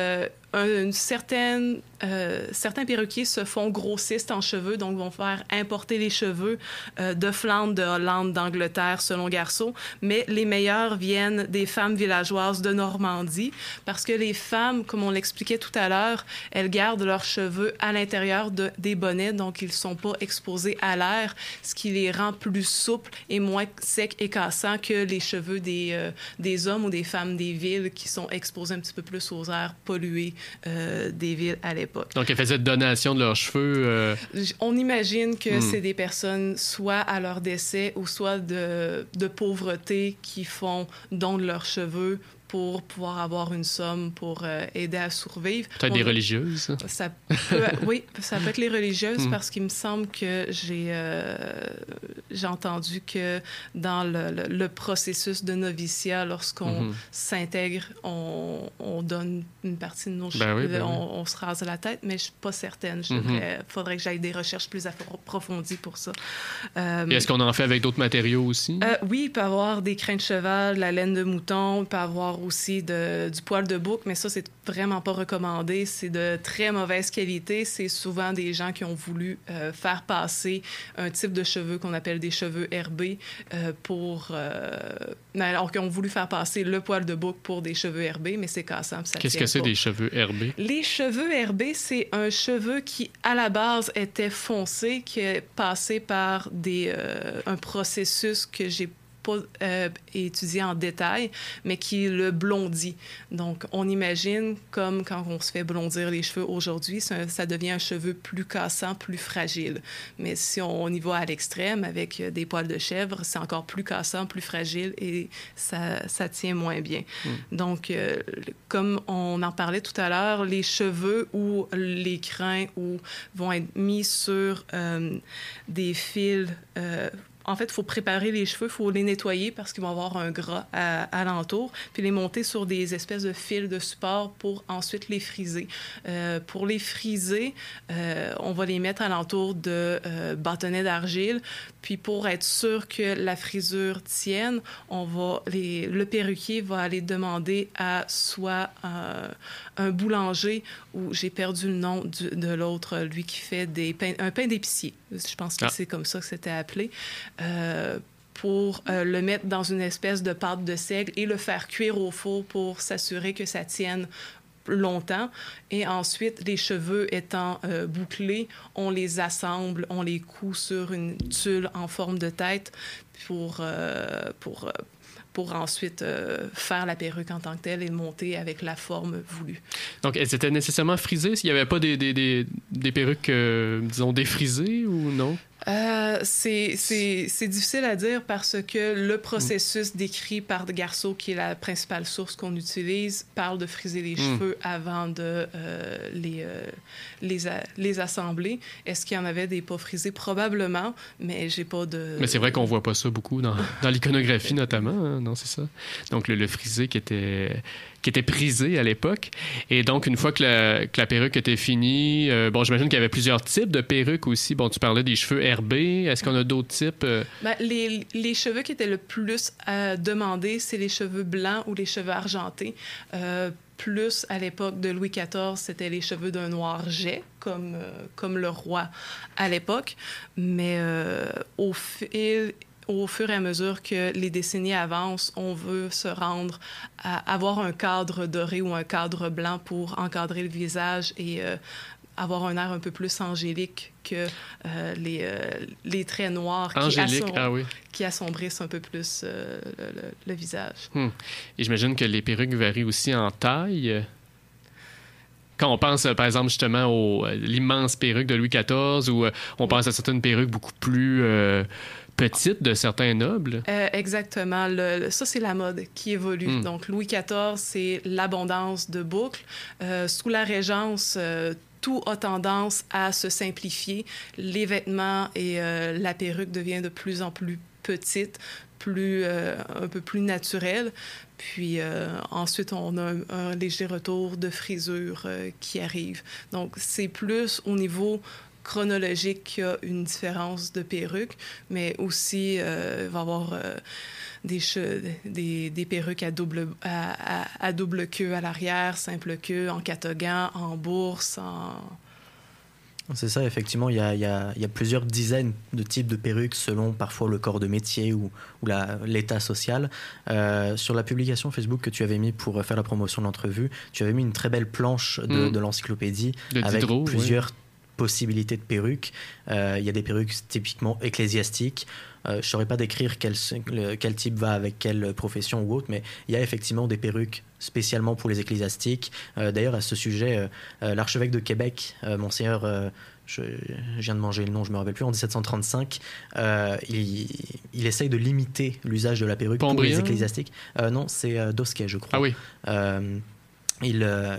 une certaine, euh, certains perruquiers se font grossistes en cheveux, donc vont faire importer les cheveux euh, de Flandre, de Hollande, d'Angleterre, selon Garceau. Mais les meilleurs viennent des femmes villageoises de Normandie, parce que les femmes, comme on l'expliquait tout à l'heure, elles gardent leurs cheveux à l'intérieur de, des bonnets, donc ils ne sont pas exposés à l'air, ce qui les rend plus souples et moins secs et cassants que les cheveux des, euh, des hommes ou des femmes des villes qui sont exposés un petit peu plus aux airs pollués euh, des villes à l'époque. Donc, elles faisaient donation de leurs cheveux. Euh, On imagine que hmm. c'est des personnes soit à leur décès ou soit de, de pauvreté qui font don de leurs cheveux pour pouvoir avoir une somme pour euh, aider à survivre. Peut-être des religieuses? Ça? Oui, ça peut être les religieuses hmm. parce qu'il me semble que j'ai euh, j'ai entendu que dans le, le, processus de noviciat, lorsqu'on hmm. s'intègre, on, on, donne une partie de nos ben ben on, se rase la tête, mais je suis pas certaine. Il hmm. faudrait que j'aille des recherches plus approfondies pour ça. Euh, est-ce qu'on en fait avec d'autres matériaux aussi? oui, il peut y avoir des crins de cheval, de la laine de mouton, il peut y avoir aussi de, du poil de bouc, mais ça, c'est vraiment pas recommandé. C'est de très mauvaise qualité. C'est souvent des gens qui ont voulu euh, faire passer un type de cheveux qu'on appelle des cheveux herbés euh, pour... Euh, alors qu'ils ont voulu faire passer le poil de bouc pour des cheveux herbés, mais c'est cassant. Qu'est-ce que c'est des cheveux herbés? Les cheveux herbés, c'est un cheveu qui, à la base, était foncé, qui est passé par des, un processus que j'ai pas euh, étudié en détail, mais qui le blondit. Donc, on imagine comme quand on se fait blondir les cheveux aujourd'hui, ça, devient un cheveu plus cassant, plus fragile. Mais si on, y va à l'extrême avec des poils de chèvre, c'est encore plus cassant, plus fragile et ça, ça tient moins bien. Hmm. Donc, euh, comme on en parlait tout à l'heure, les cheveux ou les crins ou vont être mis sur euh, des fils en fait, il faut préparer les cheveux, il faut les nettoyer parce qu'ils vont avoir un gras à, alentour, puis les monter sur des espèces de fils de support pour ensuite les friser. Euh, pour les friser, euh, on va les mettre alentour de euh, bâtonnets d'argile, puis pour être sûr que la frisure tienne, on va les, le perruquier va aller demander à soit un boulanger ou j'ai perdu le nom de l'autre, lui qui fait des un pain d'épicier. Je pense que ah. c'est comme ça que c'était appelé. Euh, pour euh, le mettre dans une espèce de pâte de seigle et le faire cuire au four pour s'assurer que ça tienne longtemps. Et ensuite, les cheveux étant euh, bouclés, on les assemble, on les coud sur une tulle en forme de tête pour, pour pour ensuite faire la perruque en tant que telle et monter avec la forme voulue. Donc, elles étaient nécessairement frisées? S'il n'y avait pas des, des, des, des perruques, disons, défrisées ou non? Euh, c'est difficile à dire parce que le processus décrit par Garceau, qui est la principale source qu'on utilise, parle de friser les hmm. cheveux avant de euh, les, euh, les, les, assembler. Est-ce qu'il y en avait des pas frisés? Probablement, mais j'ai pas de... Mais c'est vrai qu'on voit pas ça beaucoup dans, dans l'iconographie notamment, hein? non, c'est ça. Donc le, le, frisé qui était qui était prisé à l'époque. Et donc, une fois que la, que la perruque était finie, euh, bon, j'imagine qu'il y avait plusieurs types de perruques aussi. Bon, tu parlais des cheveux herbés. Est-ce qu'on a d'autres types? Euh? Ben, les, les, cheveux qui étaient le plus à demander, c'est les cheveux blancs ou les cheveux argentés. Euh, plus à l'époque de Louis XIV, c'était les cheveux d'un noir jet, comme, comme le roi à l'époque. Mais au fil au fur et à mesure que les décennies avancent, on veut se rendre à avoir un cadre doré ou un cadre blanc pour encadrer le visage et euh, avoir un air un peu plus angélique que euh, les, euh, les, traits noirs qui, ah qui, assombrissent un peu plus le, visage. Hmm. Et j'imagine que les perruques varient aussi en taille quand on pense, par exemple, justement, à l'immense perruque de Louis XIV ou on pense à certaines perruques beaucoup plus petite de certains nobles. Euh, exactement. Le, ça, c'est la mode qui évolue. Hmm. Donc, Louis XIV, c'est l'abondance de boucles. Euh, sous la Régence, euh, tout a tendance à se simplifier. Les vêtements et la perruque deviennent de plus en plus petites, plus, un peu plus naturelles. Puis ensuite, on a un, un, léger retour de frisure qui arrive. Donc, c'est plus au niveau chronologique qu'il y a une différence de perruque, mais aussi il va y avoir des, des, des, perruques à double, à, à, double queue à l'arrière, simple queue, en catogan, en bourse, en... C'est ça, effectivement, il y, a, il, y a, il y, a, plusieurs dizaines de types de perruques selon parfois le corps de métier ou, ou l'état social. Euh, sur la publication Facebook que tu avais mis pour faire la promotion de l'entrevue, tu avais mis une très belle planche de, mmh. de l'encyclopédie avec plusieurs oui. Possibilités de perruques. Euh, il y a des perruques typiquement ecclésiastiques, euh, je ne saurais pas décrire quel, le, quel, type va avec quelle profession ou autre, mais il y a effectivement des perruques spécialement pour les ecclésiastiques. Euh, D'ailleurs, à ce sujet, euh, l'archevêque de Québec, Monseigneur, je, je, viens de manger le nom, je me rappelle plus, en 1735, il, il, essaye de limiter l'usage de la perruque Pambrien. pour les ecclésiastiques. non, c'est Dosquet, je crois. Ah oui. Il, euh,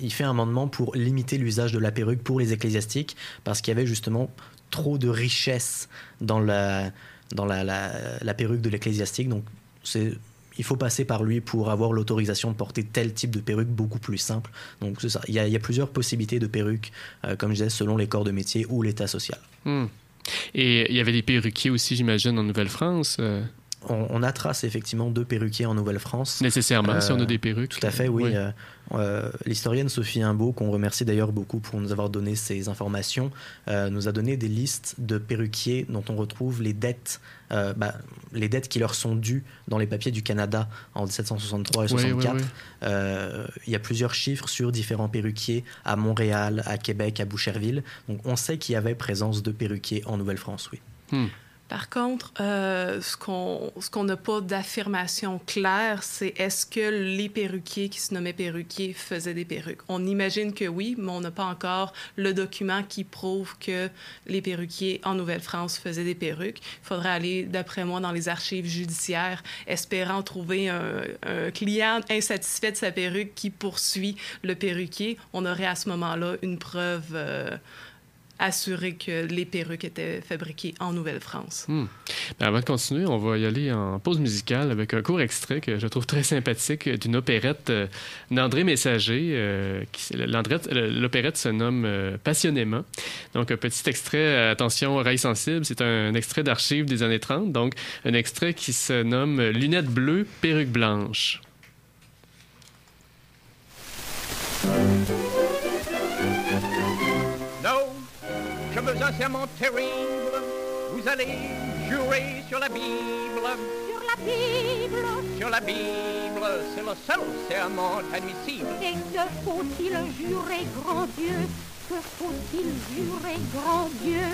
il, fait un amendement pour limiter l'usage de la perruque pour les ecclésiastiques parce qu'il y avait justement trop de richesse dans la, dans la, la, perruque de l'ecclésiastique. Donc, il faut passer par lui pour avoir l'autorisation de porter tel type de perruque beaucoup plus simple. Donc, c'est ça. Il y, a, plusieurs possibilités de perruques, euh, comme je disais, selon les corps de métier ou l'état social. Mmh. Et il y avait des perruquiers aussi, j'imagine, en Nouvelle-France euh... on, on, a trace effectivement de perruquiers en Nouvelle-France. Nécessairement, euh, si on a des perruques. Tout à fait, oui. oui. Euh, L'historienne Sophie Imbeau, qu'on remercie d'ailleurs beaucoup pour nous avoir donné ces informations, euh, nous a donné des listes de perruquiers dont on retrouve les dettes, euh, bah, les dettes qui leur sont dues dans les papiers du Canada en 1763 et 64. Oui, oui, oui. Il y a plusieurs chiffres sur différents perruquiers à Montréal, à Québec, à Boucherville. Donc on sait qu'il y avait présence de perruquiers en Nouvelle-France, oui. Hmm. Par contre, euh, ce qu'on qu'on n'a pas d'affirmation claire, c'est est-ce que les perruquiers qui se nommaient perruquiers faisaient des perruques? On imagine que oui, mais on n'a pas encore le document qui prouve que les perruquiers en Nouvelle-France faisaient des perruques. Il faudrait aller, d'après moi, dans les archives judiciaires, espérant trouver un, un, client insatisfait de sa perruque qui poursuit le perruquier. On aurait à ce moment-là une preuve... Euh, assurer que les perruques étaient fabriquées en Nouvelle-France. Hmm. Ben avant de continuer, on va y aller en pause musicale avec un court extrait que je trouve très sympathique d'une opérette euh, d'André Messager. Euh, L'opérette se nomme euh, Passionnément. Donc, un petit extrait, attention, oreilles sensibles, c'est un extrait d'archives des années 30. Donc, un extrait qui se nomme Lunettes bleues, perruque blanche. Un serment terrible, vous allez jurer sur la Bible. Sur la Bible. Sur la Bible, c'est le seul serment admissible. Et que faut-il jurer, grand Dieu? Que faut-il jurer, grand Dieu?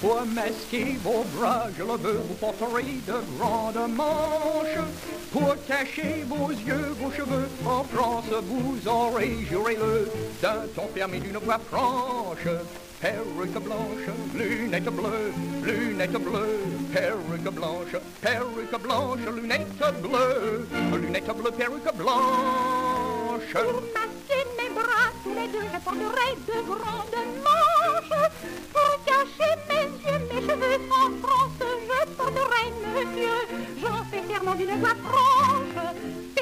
Pour masquer vos bras, je le veux, vous porterez de grandes manches. Pour cacher vos yeux, vos cheveux, en France, vous aurez juré-le d'un ton fermé d'une voix franche perruque blanche, lunettes bleues, lunettes bleues, perruque blanche, perruque blanche, lunettes bleues, lunettes bleues, perruque blanche. Pour masquer mes bras, tous les deux, je porterai de grandes manches. Pour cacher mes yeux, mes cheveux en France, je porterai, monsieur, j'en fais serment d'une voix franche.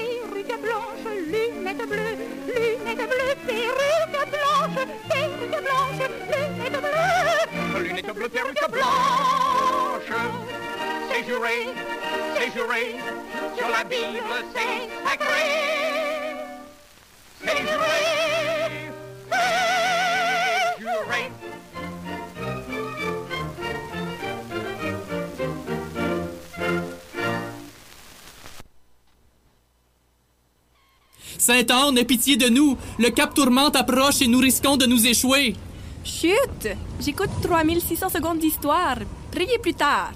Perruque blanche, lunettes bleues, lunettes bleues, perruque blanche, perruque blanche, lunettes bleues, lunettes bleues, perruque blanche. C'est juré, c'est juré, sur la Bible c'est sacré. C'est juré, Saint-Anne, aie pitié de nous. Le cap tourmente approche et nous risquons de nous échouer. Chut! J'écoute 3600 secondes d'histoire. Priez plus tard.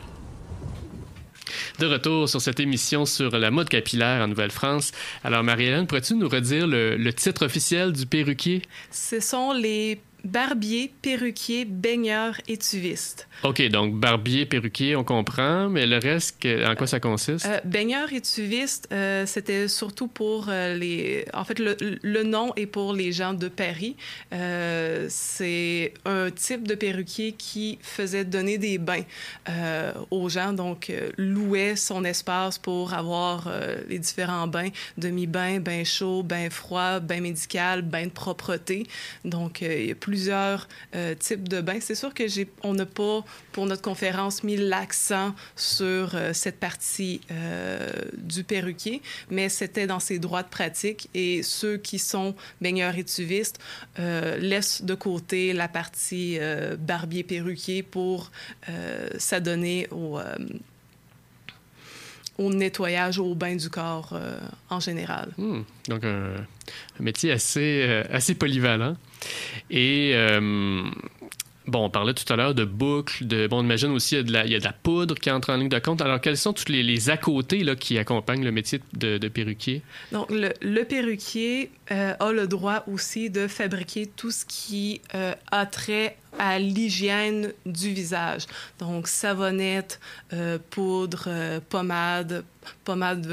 De retour sur cette émission sur la mode capillaire en Nouvelle-France. Alors, Marie-Hélène, pourrais-tu nous redire le, le, titre officiel du perruquier? Ce sont les barbiers, perruquiers, baigneurs et tuvistes. OK, donc barbier, perruquier, on comprend, mais le reste, en quoi ça consiste? Euh, baigneur et tuviste, euh, c'était surtout pour euh, les... En fait, le, le, nom est pour les gens de Paris. Euh, c'est un type de perruquier qui faisait donner des bains aux gens, donc louait son espace pour avoir les différents bains, demi-bain, bain chaud, bain froid, bain médical, bain de propreté. Donc, il y a plus plusieurs euh, types de bains. C'est sûr que j'ai, on n'a pas, pour notre conférence, mis l'accent sur euh, cette partie euh, du perruquier, mais c'était dans ses droits de pratique et ceux qui sont baigneurs et tuvistes laissent de côté la partie barbier-perruquier pour s'adonner au au nettoyage, au bain du corps en général. Hmm. Donc, un, métier assez, assez polyvalent. Et euh, Bon, on parlait tout à l'heure de boucles. Bon, on imagine aussi il y, a de la, poudre qui entre en ligne de compte. Alors, quels sont tous les, les à-côtés là, qui accompagnent le métier de, perruquier? Donc, le, perruquier euh, a le droit aussi de fabriquer tout ce qui euh, a trait à l'hygiène du visage. Donc, savonnette, poudre, pommade, pommade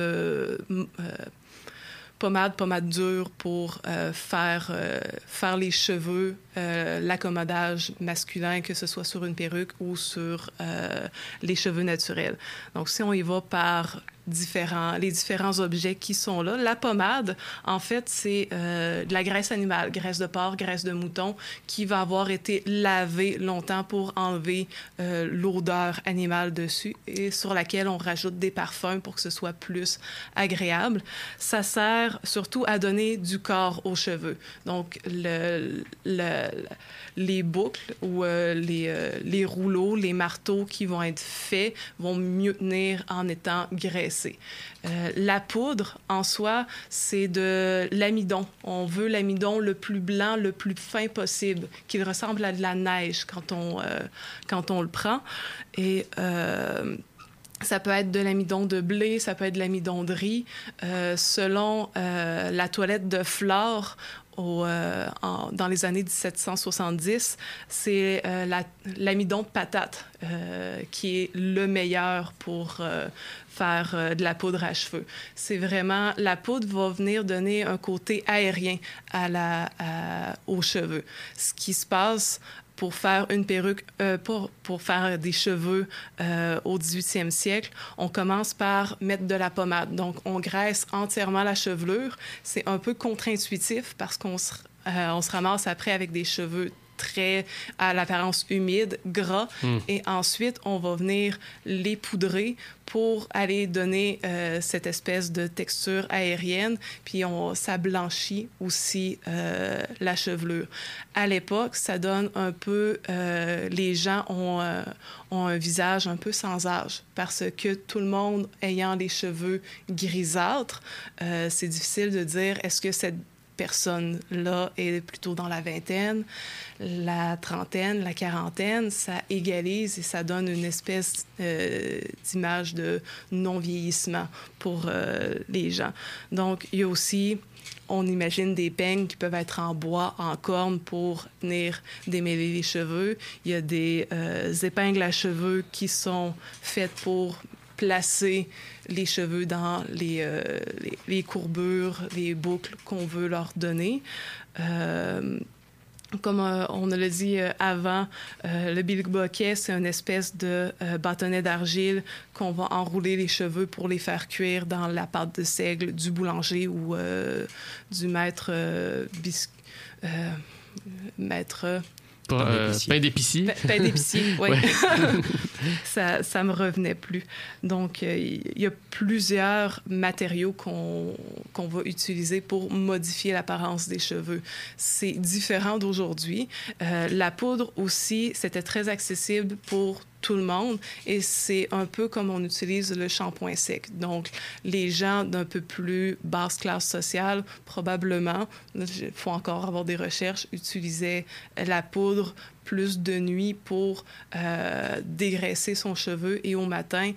pommade, pommade dure pour euh, faire, euh, faire les cheveux, euh, l'accommodage masculin, que ce soit sur une perruque ou sur les cheveux naturels. Donc, si on y va par les différents objets qui sont là. La pommade, en fait, c'est euh, de la graisse animale, graisse de porc, graisse de mouton, qui va avoir été lavée longtemps pour enlever euh, l'odeur animale dessus et sur laquelle on rajoute des parfums pour que ce soit plus agréable. Ça sert surtout à donner du corps aux cheveux. Donc, le, les boucles ou euh, les, euh, les rouleaux, les marteaux qui vont être faits vont mieux tenir en étant graissés. Euh, la poudre, en soi, c'est de l'amidon. On veut l'amidon le plus blanc, le plus fin possible, qu'il ressemble à de la neige quand on, quand on le prend. Et ça peut être de l'amidon de blé, ça peut être de l'amidon de riz. Selon la toilette de Flore, euh, dans les années 1770, c'est euh, l'amidon la, de patate euh, qui est le meilleur pour faire de la poudre à cheveux. C'est vraiment la poudre va venir donner un côté aérien à la, aux cheveux. Ce qui se passe pour faire une perruque, euh, pour, pour faire des cheveux euh, au 18e siècle, on commence par mettre de la pommade. Donc, on graisse entièrement la chevelure. C'est un peu contre-intuitif parce qu'on se, euh, se ramasse après avec des cheveux très à l'apparence humide, gras. Mm. Et ensuite, on va venir les poudrer pour aller donner euh, cette espèce de texture aérienne. Puis on, ça blanchit aussi euh, la chevelure. À l'époque, ça donne un peu... Euh, les gens ont, ont un visage un peu sans âge parce que tout le monde ayant les cheveux grisâtres, c'est difficile de dire est-ce que cette personne-là est plutôt dans la vingtaine, la trentaine, la quarantaine, ça égalise et ça donne une espèce euh, d'image de non-vieillissement pour euh, les gens. Donc, il y a aussi on imagine des peignes qui peuvent être en bois, en corne pour venir démêler les cheveux. Il y a des euh, épingles à cheveux qui sont faites pour placer les cheveux dans les, euh, les, courbures, les boucles qu'on veut leur donner. Euh, comme euh, on l'a dit avant, le bilboquet, c'est une espèce de bâtonnet d'argile qu'on va enrouler les cheveux pour les faire cuire dans la pâte de seigle du boulanger ou du maître biscuit. maître euh, pain d'épicier. Pain d'épicier, oui. ça, ça me revenait plus. Donc, il euh, y a plusieurs matériaux qu'on qu va utiliser pour modifier l'apparence des cheveux. C'est différent d'aujourd'hui. Euh, la poudre aussi, c'était très accessible pour tout le monde et c'est un peu comme on utilise le shampoing sec. Donc, les gens d'un peu plus basse classe sociale, probablement, il faut encore avoir des recherches, utilisaient la poudre plus de nuit pour euh, dégraisser son cheveu et au matin,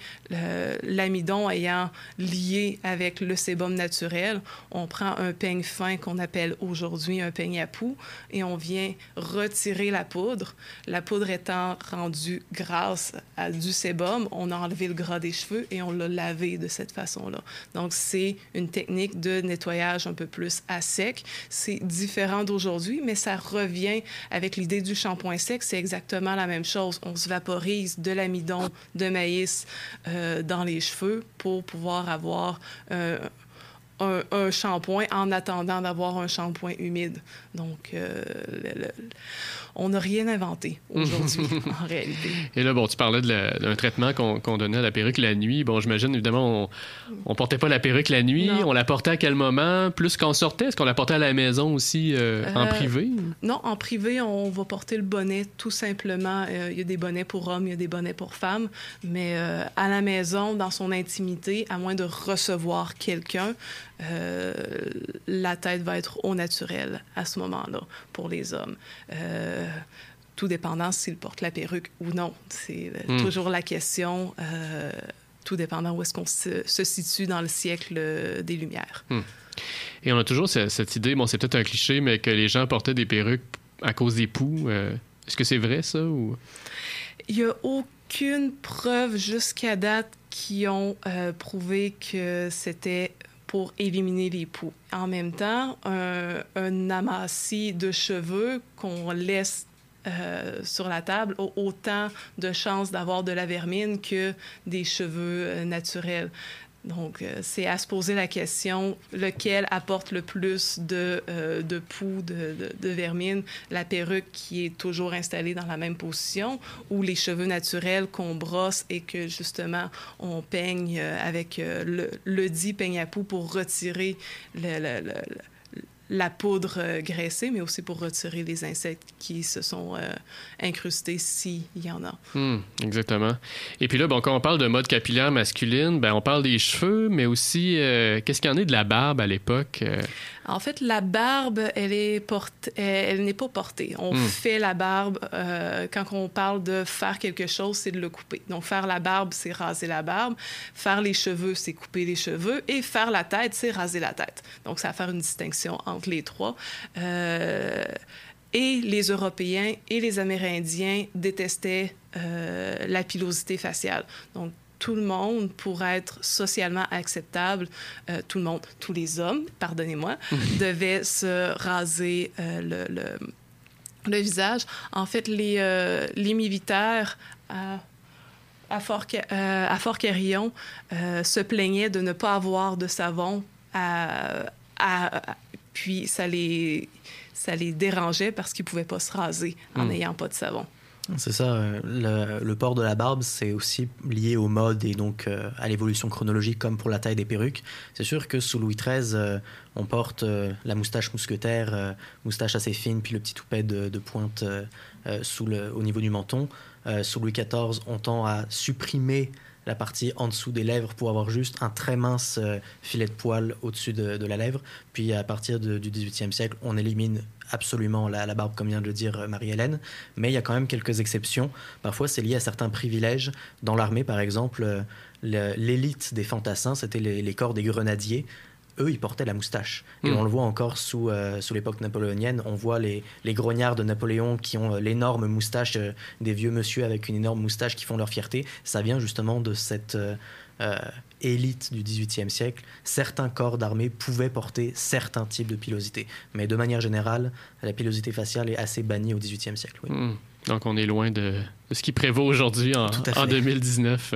l'amidon ayant lié avec le sébum naturel, on prend un peigne fin qu'on appelle aujourd'hui un peigne à poux et on vient retirer la poudre. La poudre étant rendue grâce à du sébum, on a enlevé le gras des cheveux et on l'a lavé de cette façon-là. Donc, c'est une technique de nettoyage un peu plus à sec. C'est différent d'aujourd'hui, mais ça revient avec l'idée du shampoing c'est exactement la même chose. On se vaporise de l'amidon de maïs euh, dans les cheveux pour pouvoir avoir euh, un, un shampoing en attendant d'avoir un shampoing humide. Donc, euh, le- le- on n'a rien inventé aujourd'hui, en réalité. Et là, bon, tu parlais d'un traitement qu'on donnait à la perruque la nuit. Bon, j'imagine, évidemment, on, on portait pas la perruque la nuit. Non. On la portait à quel moment? Plus qu'on sortait? Est-ce qu'on la portait à la maison aussi, euh, en Euh, privé? Non, en privé, on va porter le bonnet tout simplement. Il y a des bonnets pour hommes, il y a des bonnets pour femmes, mais à la maison, dans son intimité, à moins de recevoir quelqu'un, euh, la tête va être au naturel à ce moment-là pour les hommes. Euh, tout dépendant s'ils portent la perruque ou non. C'est euh, Hmm. toujours la question, euh, tout dépendant où est-ce qu'on se, se situe dans le siècle des Lumières. Hmm. Et on a toujours ce- cette idée, bon, c'est peut-être un cliché, mais que les gens portaient des perruques à cause des poux. Est-ce que c'est vrai, ça? Ou... Il n'y a aucune preuve jusqu'à date qui ont euh, prouvé que c'était pour éliminer les poux. En même temps, un, un amassis de cheveux qu'on laisse euh, sur la table a autant de chances d'avoir de la vermine que des cheveux euh, naturels. Donc, euh, c'est à se poser la question, lequel apporte le plus de, euh, de poux, de, vermine, la perruque qui est toujours installée dans la même position ou les cheveux naturels qu'on brosse et que justement on peigne euh, avec euh, le, dit peigne à poux pour retirer le- la poudre euh, graissée, mais aussi pour retirer les insectes qui se sont euh, incrustés s'il y en a. Hmm, exactement. Et puis là, bon, quand on parle de mode capillaire masculine, ben, on parle des cheveux, mais aussi, euh, qu'est-ce qu'il y en est de la barbe à l'époque? En fait, la barbe, elle est portée, elle, elle n'est pas portée. On Hmm. fait la barbe euh, quand on parle de faire quelque chose, c'est de le couper. Donc faire la barbe, c'est raser la barbe. Faire les cheveux, c'est couper les cheveux. Et faire la tête, c'est raser la tête. Donc ça va faire une distinction entre les trois. Euh, et les Européens et les Amérindiens détestaient euh, la pilosité faciale. Donc tout le monde, pour être socialement acceptable, euh, tout le monde, tous les hommes, pardonnez-moi, devaient se raser euh, le, le- le visage. En fait, les, euh, les militaires à, à Fort, à Fort Carillon se plaignaient de ne pas avoir de savon à, à- à- puis ça les, ça les dérangeait parce qu'ils ne pouvaient pas se raser en Mm. n'ayant pas de savon. C'est ça, euh, le, port de la barbe, c'est aussi lié au mode et donc euh, à l'évolution chronologique comme pour la taille des perruques. C'est sûr que sous Louis XIII, euh, on porte la moustache mousquetaire, moustache assez fine, puis le petit toupet de, de pointe sous le, au niveau du menton. Sous Louis XIV, on tend à supprimer la partie en dessous des lèvres pour avoir juste un très mince euh, filet de poil au-dessus de, la lèvre. Puis à partir du XVIIIe siècle, on élimine absolument la, barbe, comme vient de le dire euh, Marie-Hélène. Mais il y a quand même quelques exceptions. Parfois, c'est lié à certains privilèges. Dans l'armée, par exemple, euh, l'élite des fantassins, c'était les corps des grenadiers. Eux, ils portaient la moustache. Et Mm. on le voit encore sous, euh, sous l'époque napoléonienne. On voit les, les grognards de Napoléon qui ont euh, l'énorme moustache, euh, des vieux monsieur avec une énorme moustache qui font leur fierté. Ça vient justement de cette euh, élite du XVIIIe siècle. Certains corps d'armée pouvaient porter certains types de pilosité. Mais de manière générale, la pilosité faciale est assez bannie au XVIIIe siècle. oui. Hmm. Donc, on est loin de, de ce qui prévaut aujourd'hui en, en 2019.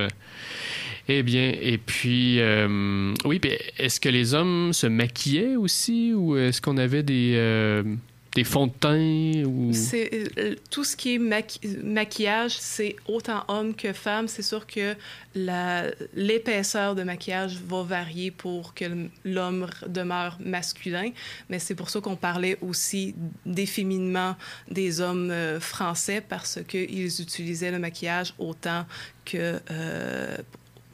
Eh bien, et puis, euh, oui, est-ce que les hommes se maquillaient aussi ou est-ce qu'on avait des, euh, des fonds de teint ou... Euh, tout ce qui est maqui- maquillage, c'est autant homme que femme. C'est sûr que l'épaisseur de maquillage va varier pour que l'homme demeure masculin, mais c'est pour ça qu'on parlait aussi d'efféminement des hommes français parce qu'ils utilisaient le maquillage autant que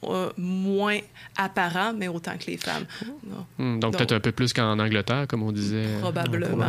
euh, moins apparent, mais autant que les femmes. Non. Hmm, donc, peut-être un peu plus qu'en Angleterre, comme on disait. Probablement.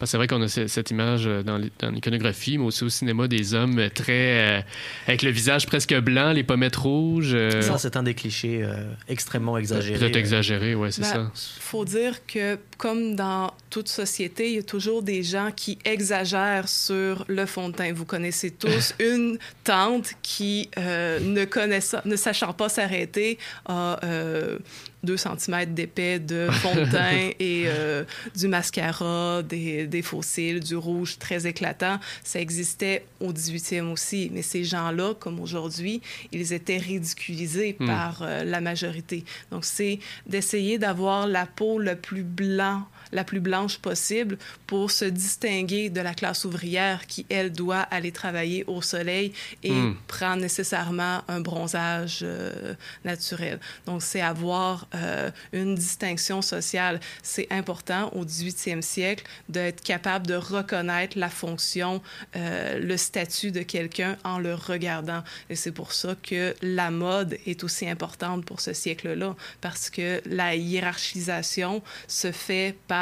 Ouais. Parce que c'est vrai qu'on a ce- cette image euh, dans l'i- dans l'iconographie, mais aussi au cinéma des hommes euh, très. euh, avec le visage presque blanc, les pommettes rouges. euh, Ça, c'est un des clichés euh, extrêmement exagérés. Peut-être euh, exagéré, ouais, c'est Ben, ça. faut dire que, comme dans toute société, il y a toujours des gens qui exagèrent sur le fond de teint. Vous connaissez tous une tante qui, euh, ne, connaissant, ne sachant pas s'arrêter, a, euh, 2 cm d'épais de fond de teint et euh, du mascara, des, des fossiles, du rouge très éclatant. Ça existait au 18e aussi, mais ces gens-là, comme aujourd'hui, ils étaient ridiculisés Hmm. par euh, la majorité. Donc, c'est d'essayer d'avoir la peau le plus blanc, la plus blanche possible pour se distinguer de la classe ouvrière qui, elle, doit aller travailler au soleil et Hmm. prend nécessairement un bronzage euh, naturel. Donc, c'est avoir euh, une distinction sociale. C'est important au 18e siècle d'être capable de reconnaître la fonction, euh, le statut de quelqu'un en le regardant. Et c'est pour ça que la mode est aussi importante pour ce siècle-là, parce que la hiérarchisation se fait par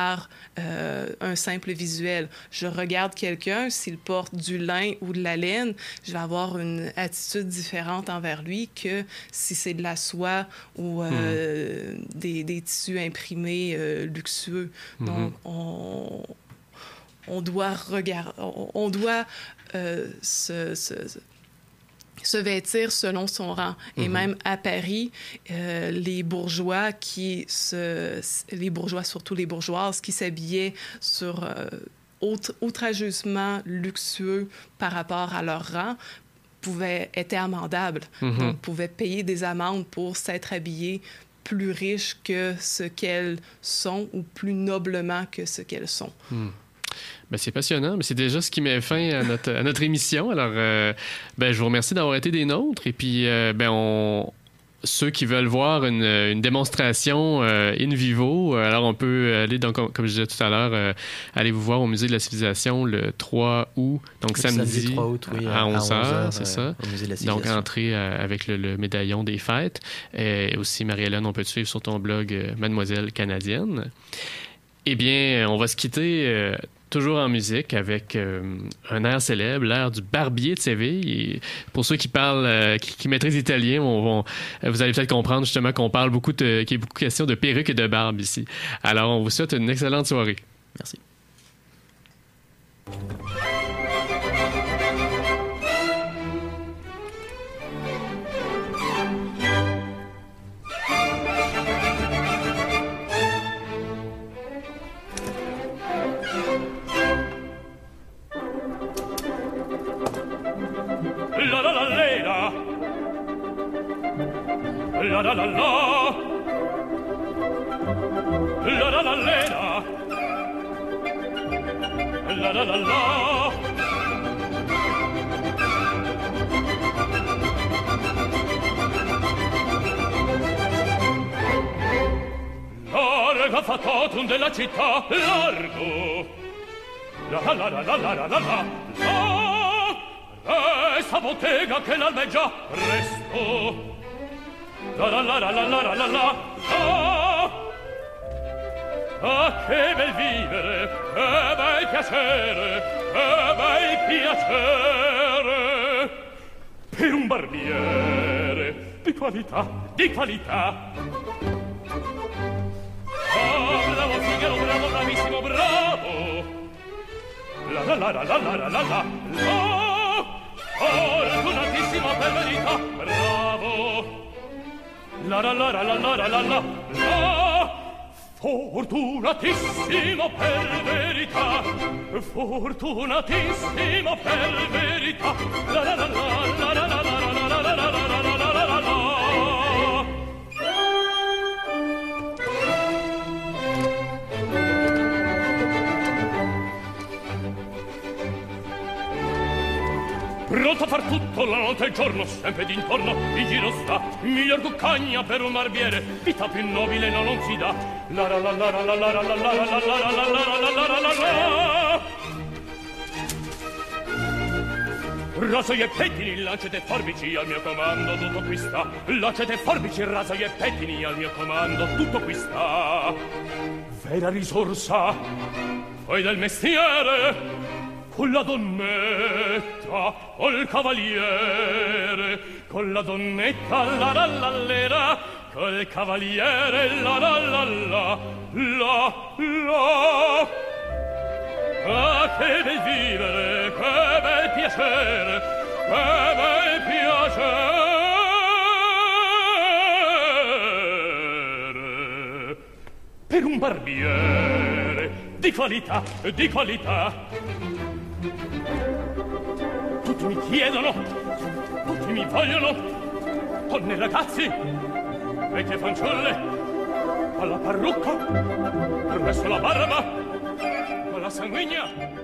euh, un simple visuel. Je regarde quelqu'un, s'il porte du lin ou de la laine, je vais avoir une attitude différente envers lui que si c'est de la soie ou euh, des, des tissus imprimés euh, luxueux. Donc, on, on doit regarder, on, doit se, se- se vêtir selon son rang. Et Mhm. même à Paris, euh, les bourgeois qui se... Les bourgeois, surtout les bourgeoises, qui s'habillaient sur... euh, outrageusement luxueux par rapport à leur rang, pouvaient, étaient amendables. Mhm. Donc, pouvaient payer des amendes pour s'être habillés plus riches que ce qu'elles sont ou plus noblement que ce qu'elles sont. Hmm. Ben, c'est passionnant, mais c'est déjà ce qui met fin à notre, à notre émission. Alors, euh, ben, je vous remercie d'avoir été des nôtres. Et puis, euh, ben, on, ceux qui veulent voir une, une démonstration euh, in vivo, alors on peut aller, donc, comme, je disais tout à l'heure, euh, aller vous voir au Musée de la Civilisation le 3 août, donc Le samedi, samedi 3 août, oui, à à 11h, 11h, c'est euh, ça. au Musée de la Donc, entrée avec le, le médaillon des fêtes. Et aussi, Marie-Hélène, on peut te suivre sur ton blog Mademoiselle Canadienne. Eh bien, on va se quitter toujours en musique avec euh, un air célèbre, l'air du Barbier de Séville. Pour ceux qui parlent, euh, qui, maîtrisent l'italien, euh, vous allez peut-être comprendre justement qu'on parle beaucoup de, qu'il y a beaucoup question de perruque et de barbe ici. Alors, on vous souhaite une excellente soirée. Merci. la la la la la la la la la la la Larga fatotum della città, largo! La la la la la la la la la! Resta bottega che l'albeggia, Presto! La la la la la la la la la. Ah, che bel vivere, che bel piacere, che bel piacere. Per un barbiere di qualità, di qualità. Ah, bravo Figaro, bravo, bravissimo, bravo. La la la la la la la la la la Fortunatissimo per verità la la la la la la la la. La la Fortunatissimo per verità. Fortunatissimo per verità. La la la la la la Pronto a far tutto la notte e il giorno, sempre d'intorno, in giro sta. Miglior cuccagna per un barbiere, vita più nobile no, non si dà. La la la la la la la la la la la la la la la la Rasoio e pettini, lancete forbici al mio comando, tutto qui sta. Lancete forbici, rasoio e pettini al mio comando, tutto qui sta. Vera risorsa, poi del mestiere, con la donnetta col cavaliere con la donnetta la la la lera col cavaliere la la la la la la. Ah che bel vivere che bel piacere che bel piacere. Per un barbiere di qualità, di qualità Tutti mi chiedono, tutti mi vogliono, donne e ragazzi, vecchie fanciulle, alla parrucca, presso la barba, con la sanguigna,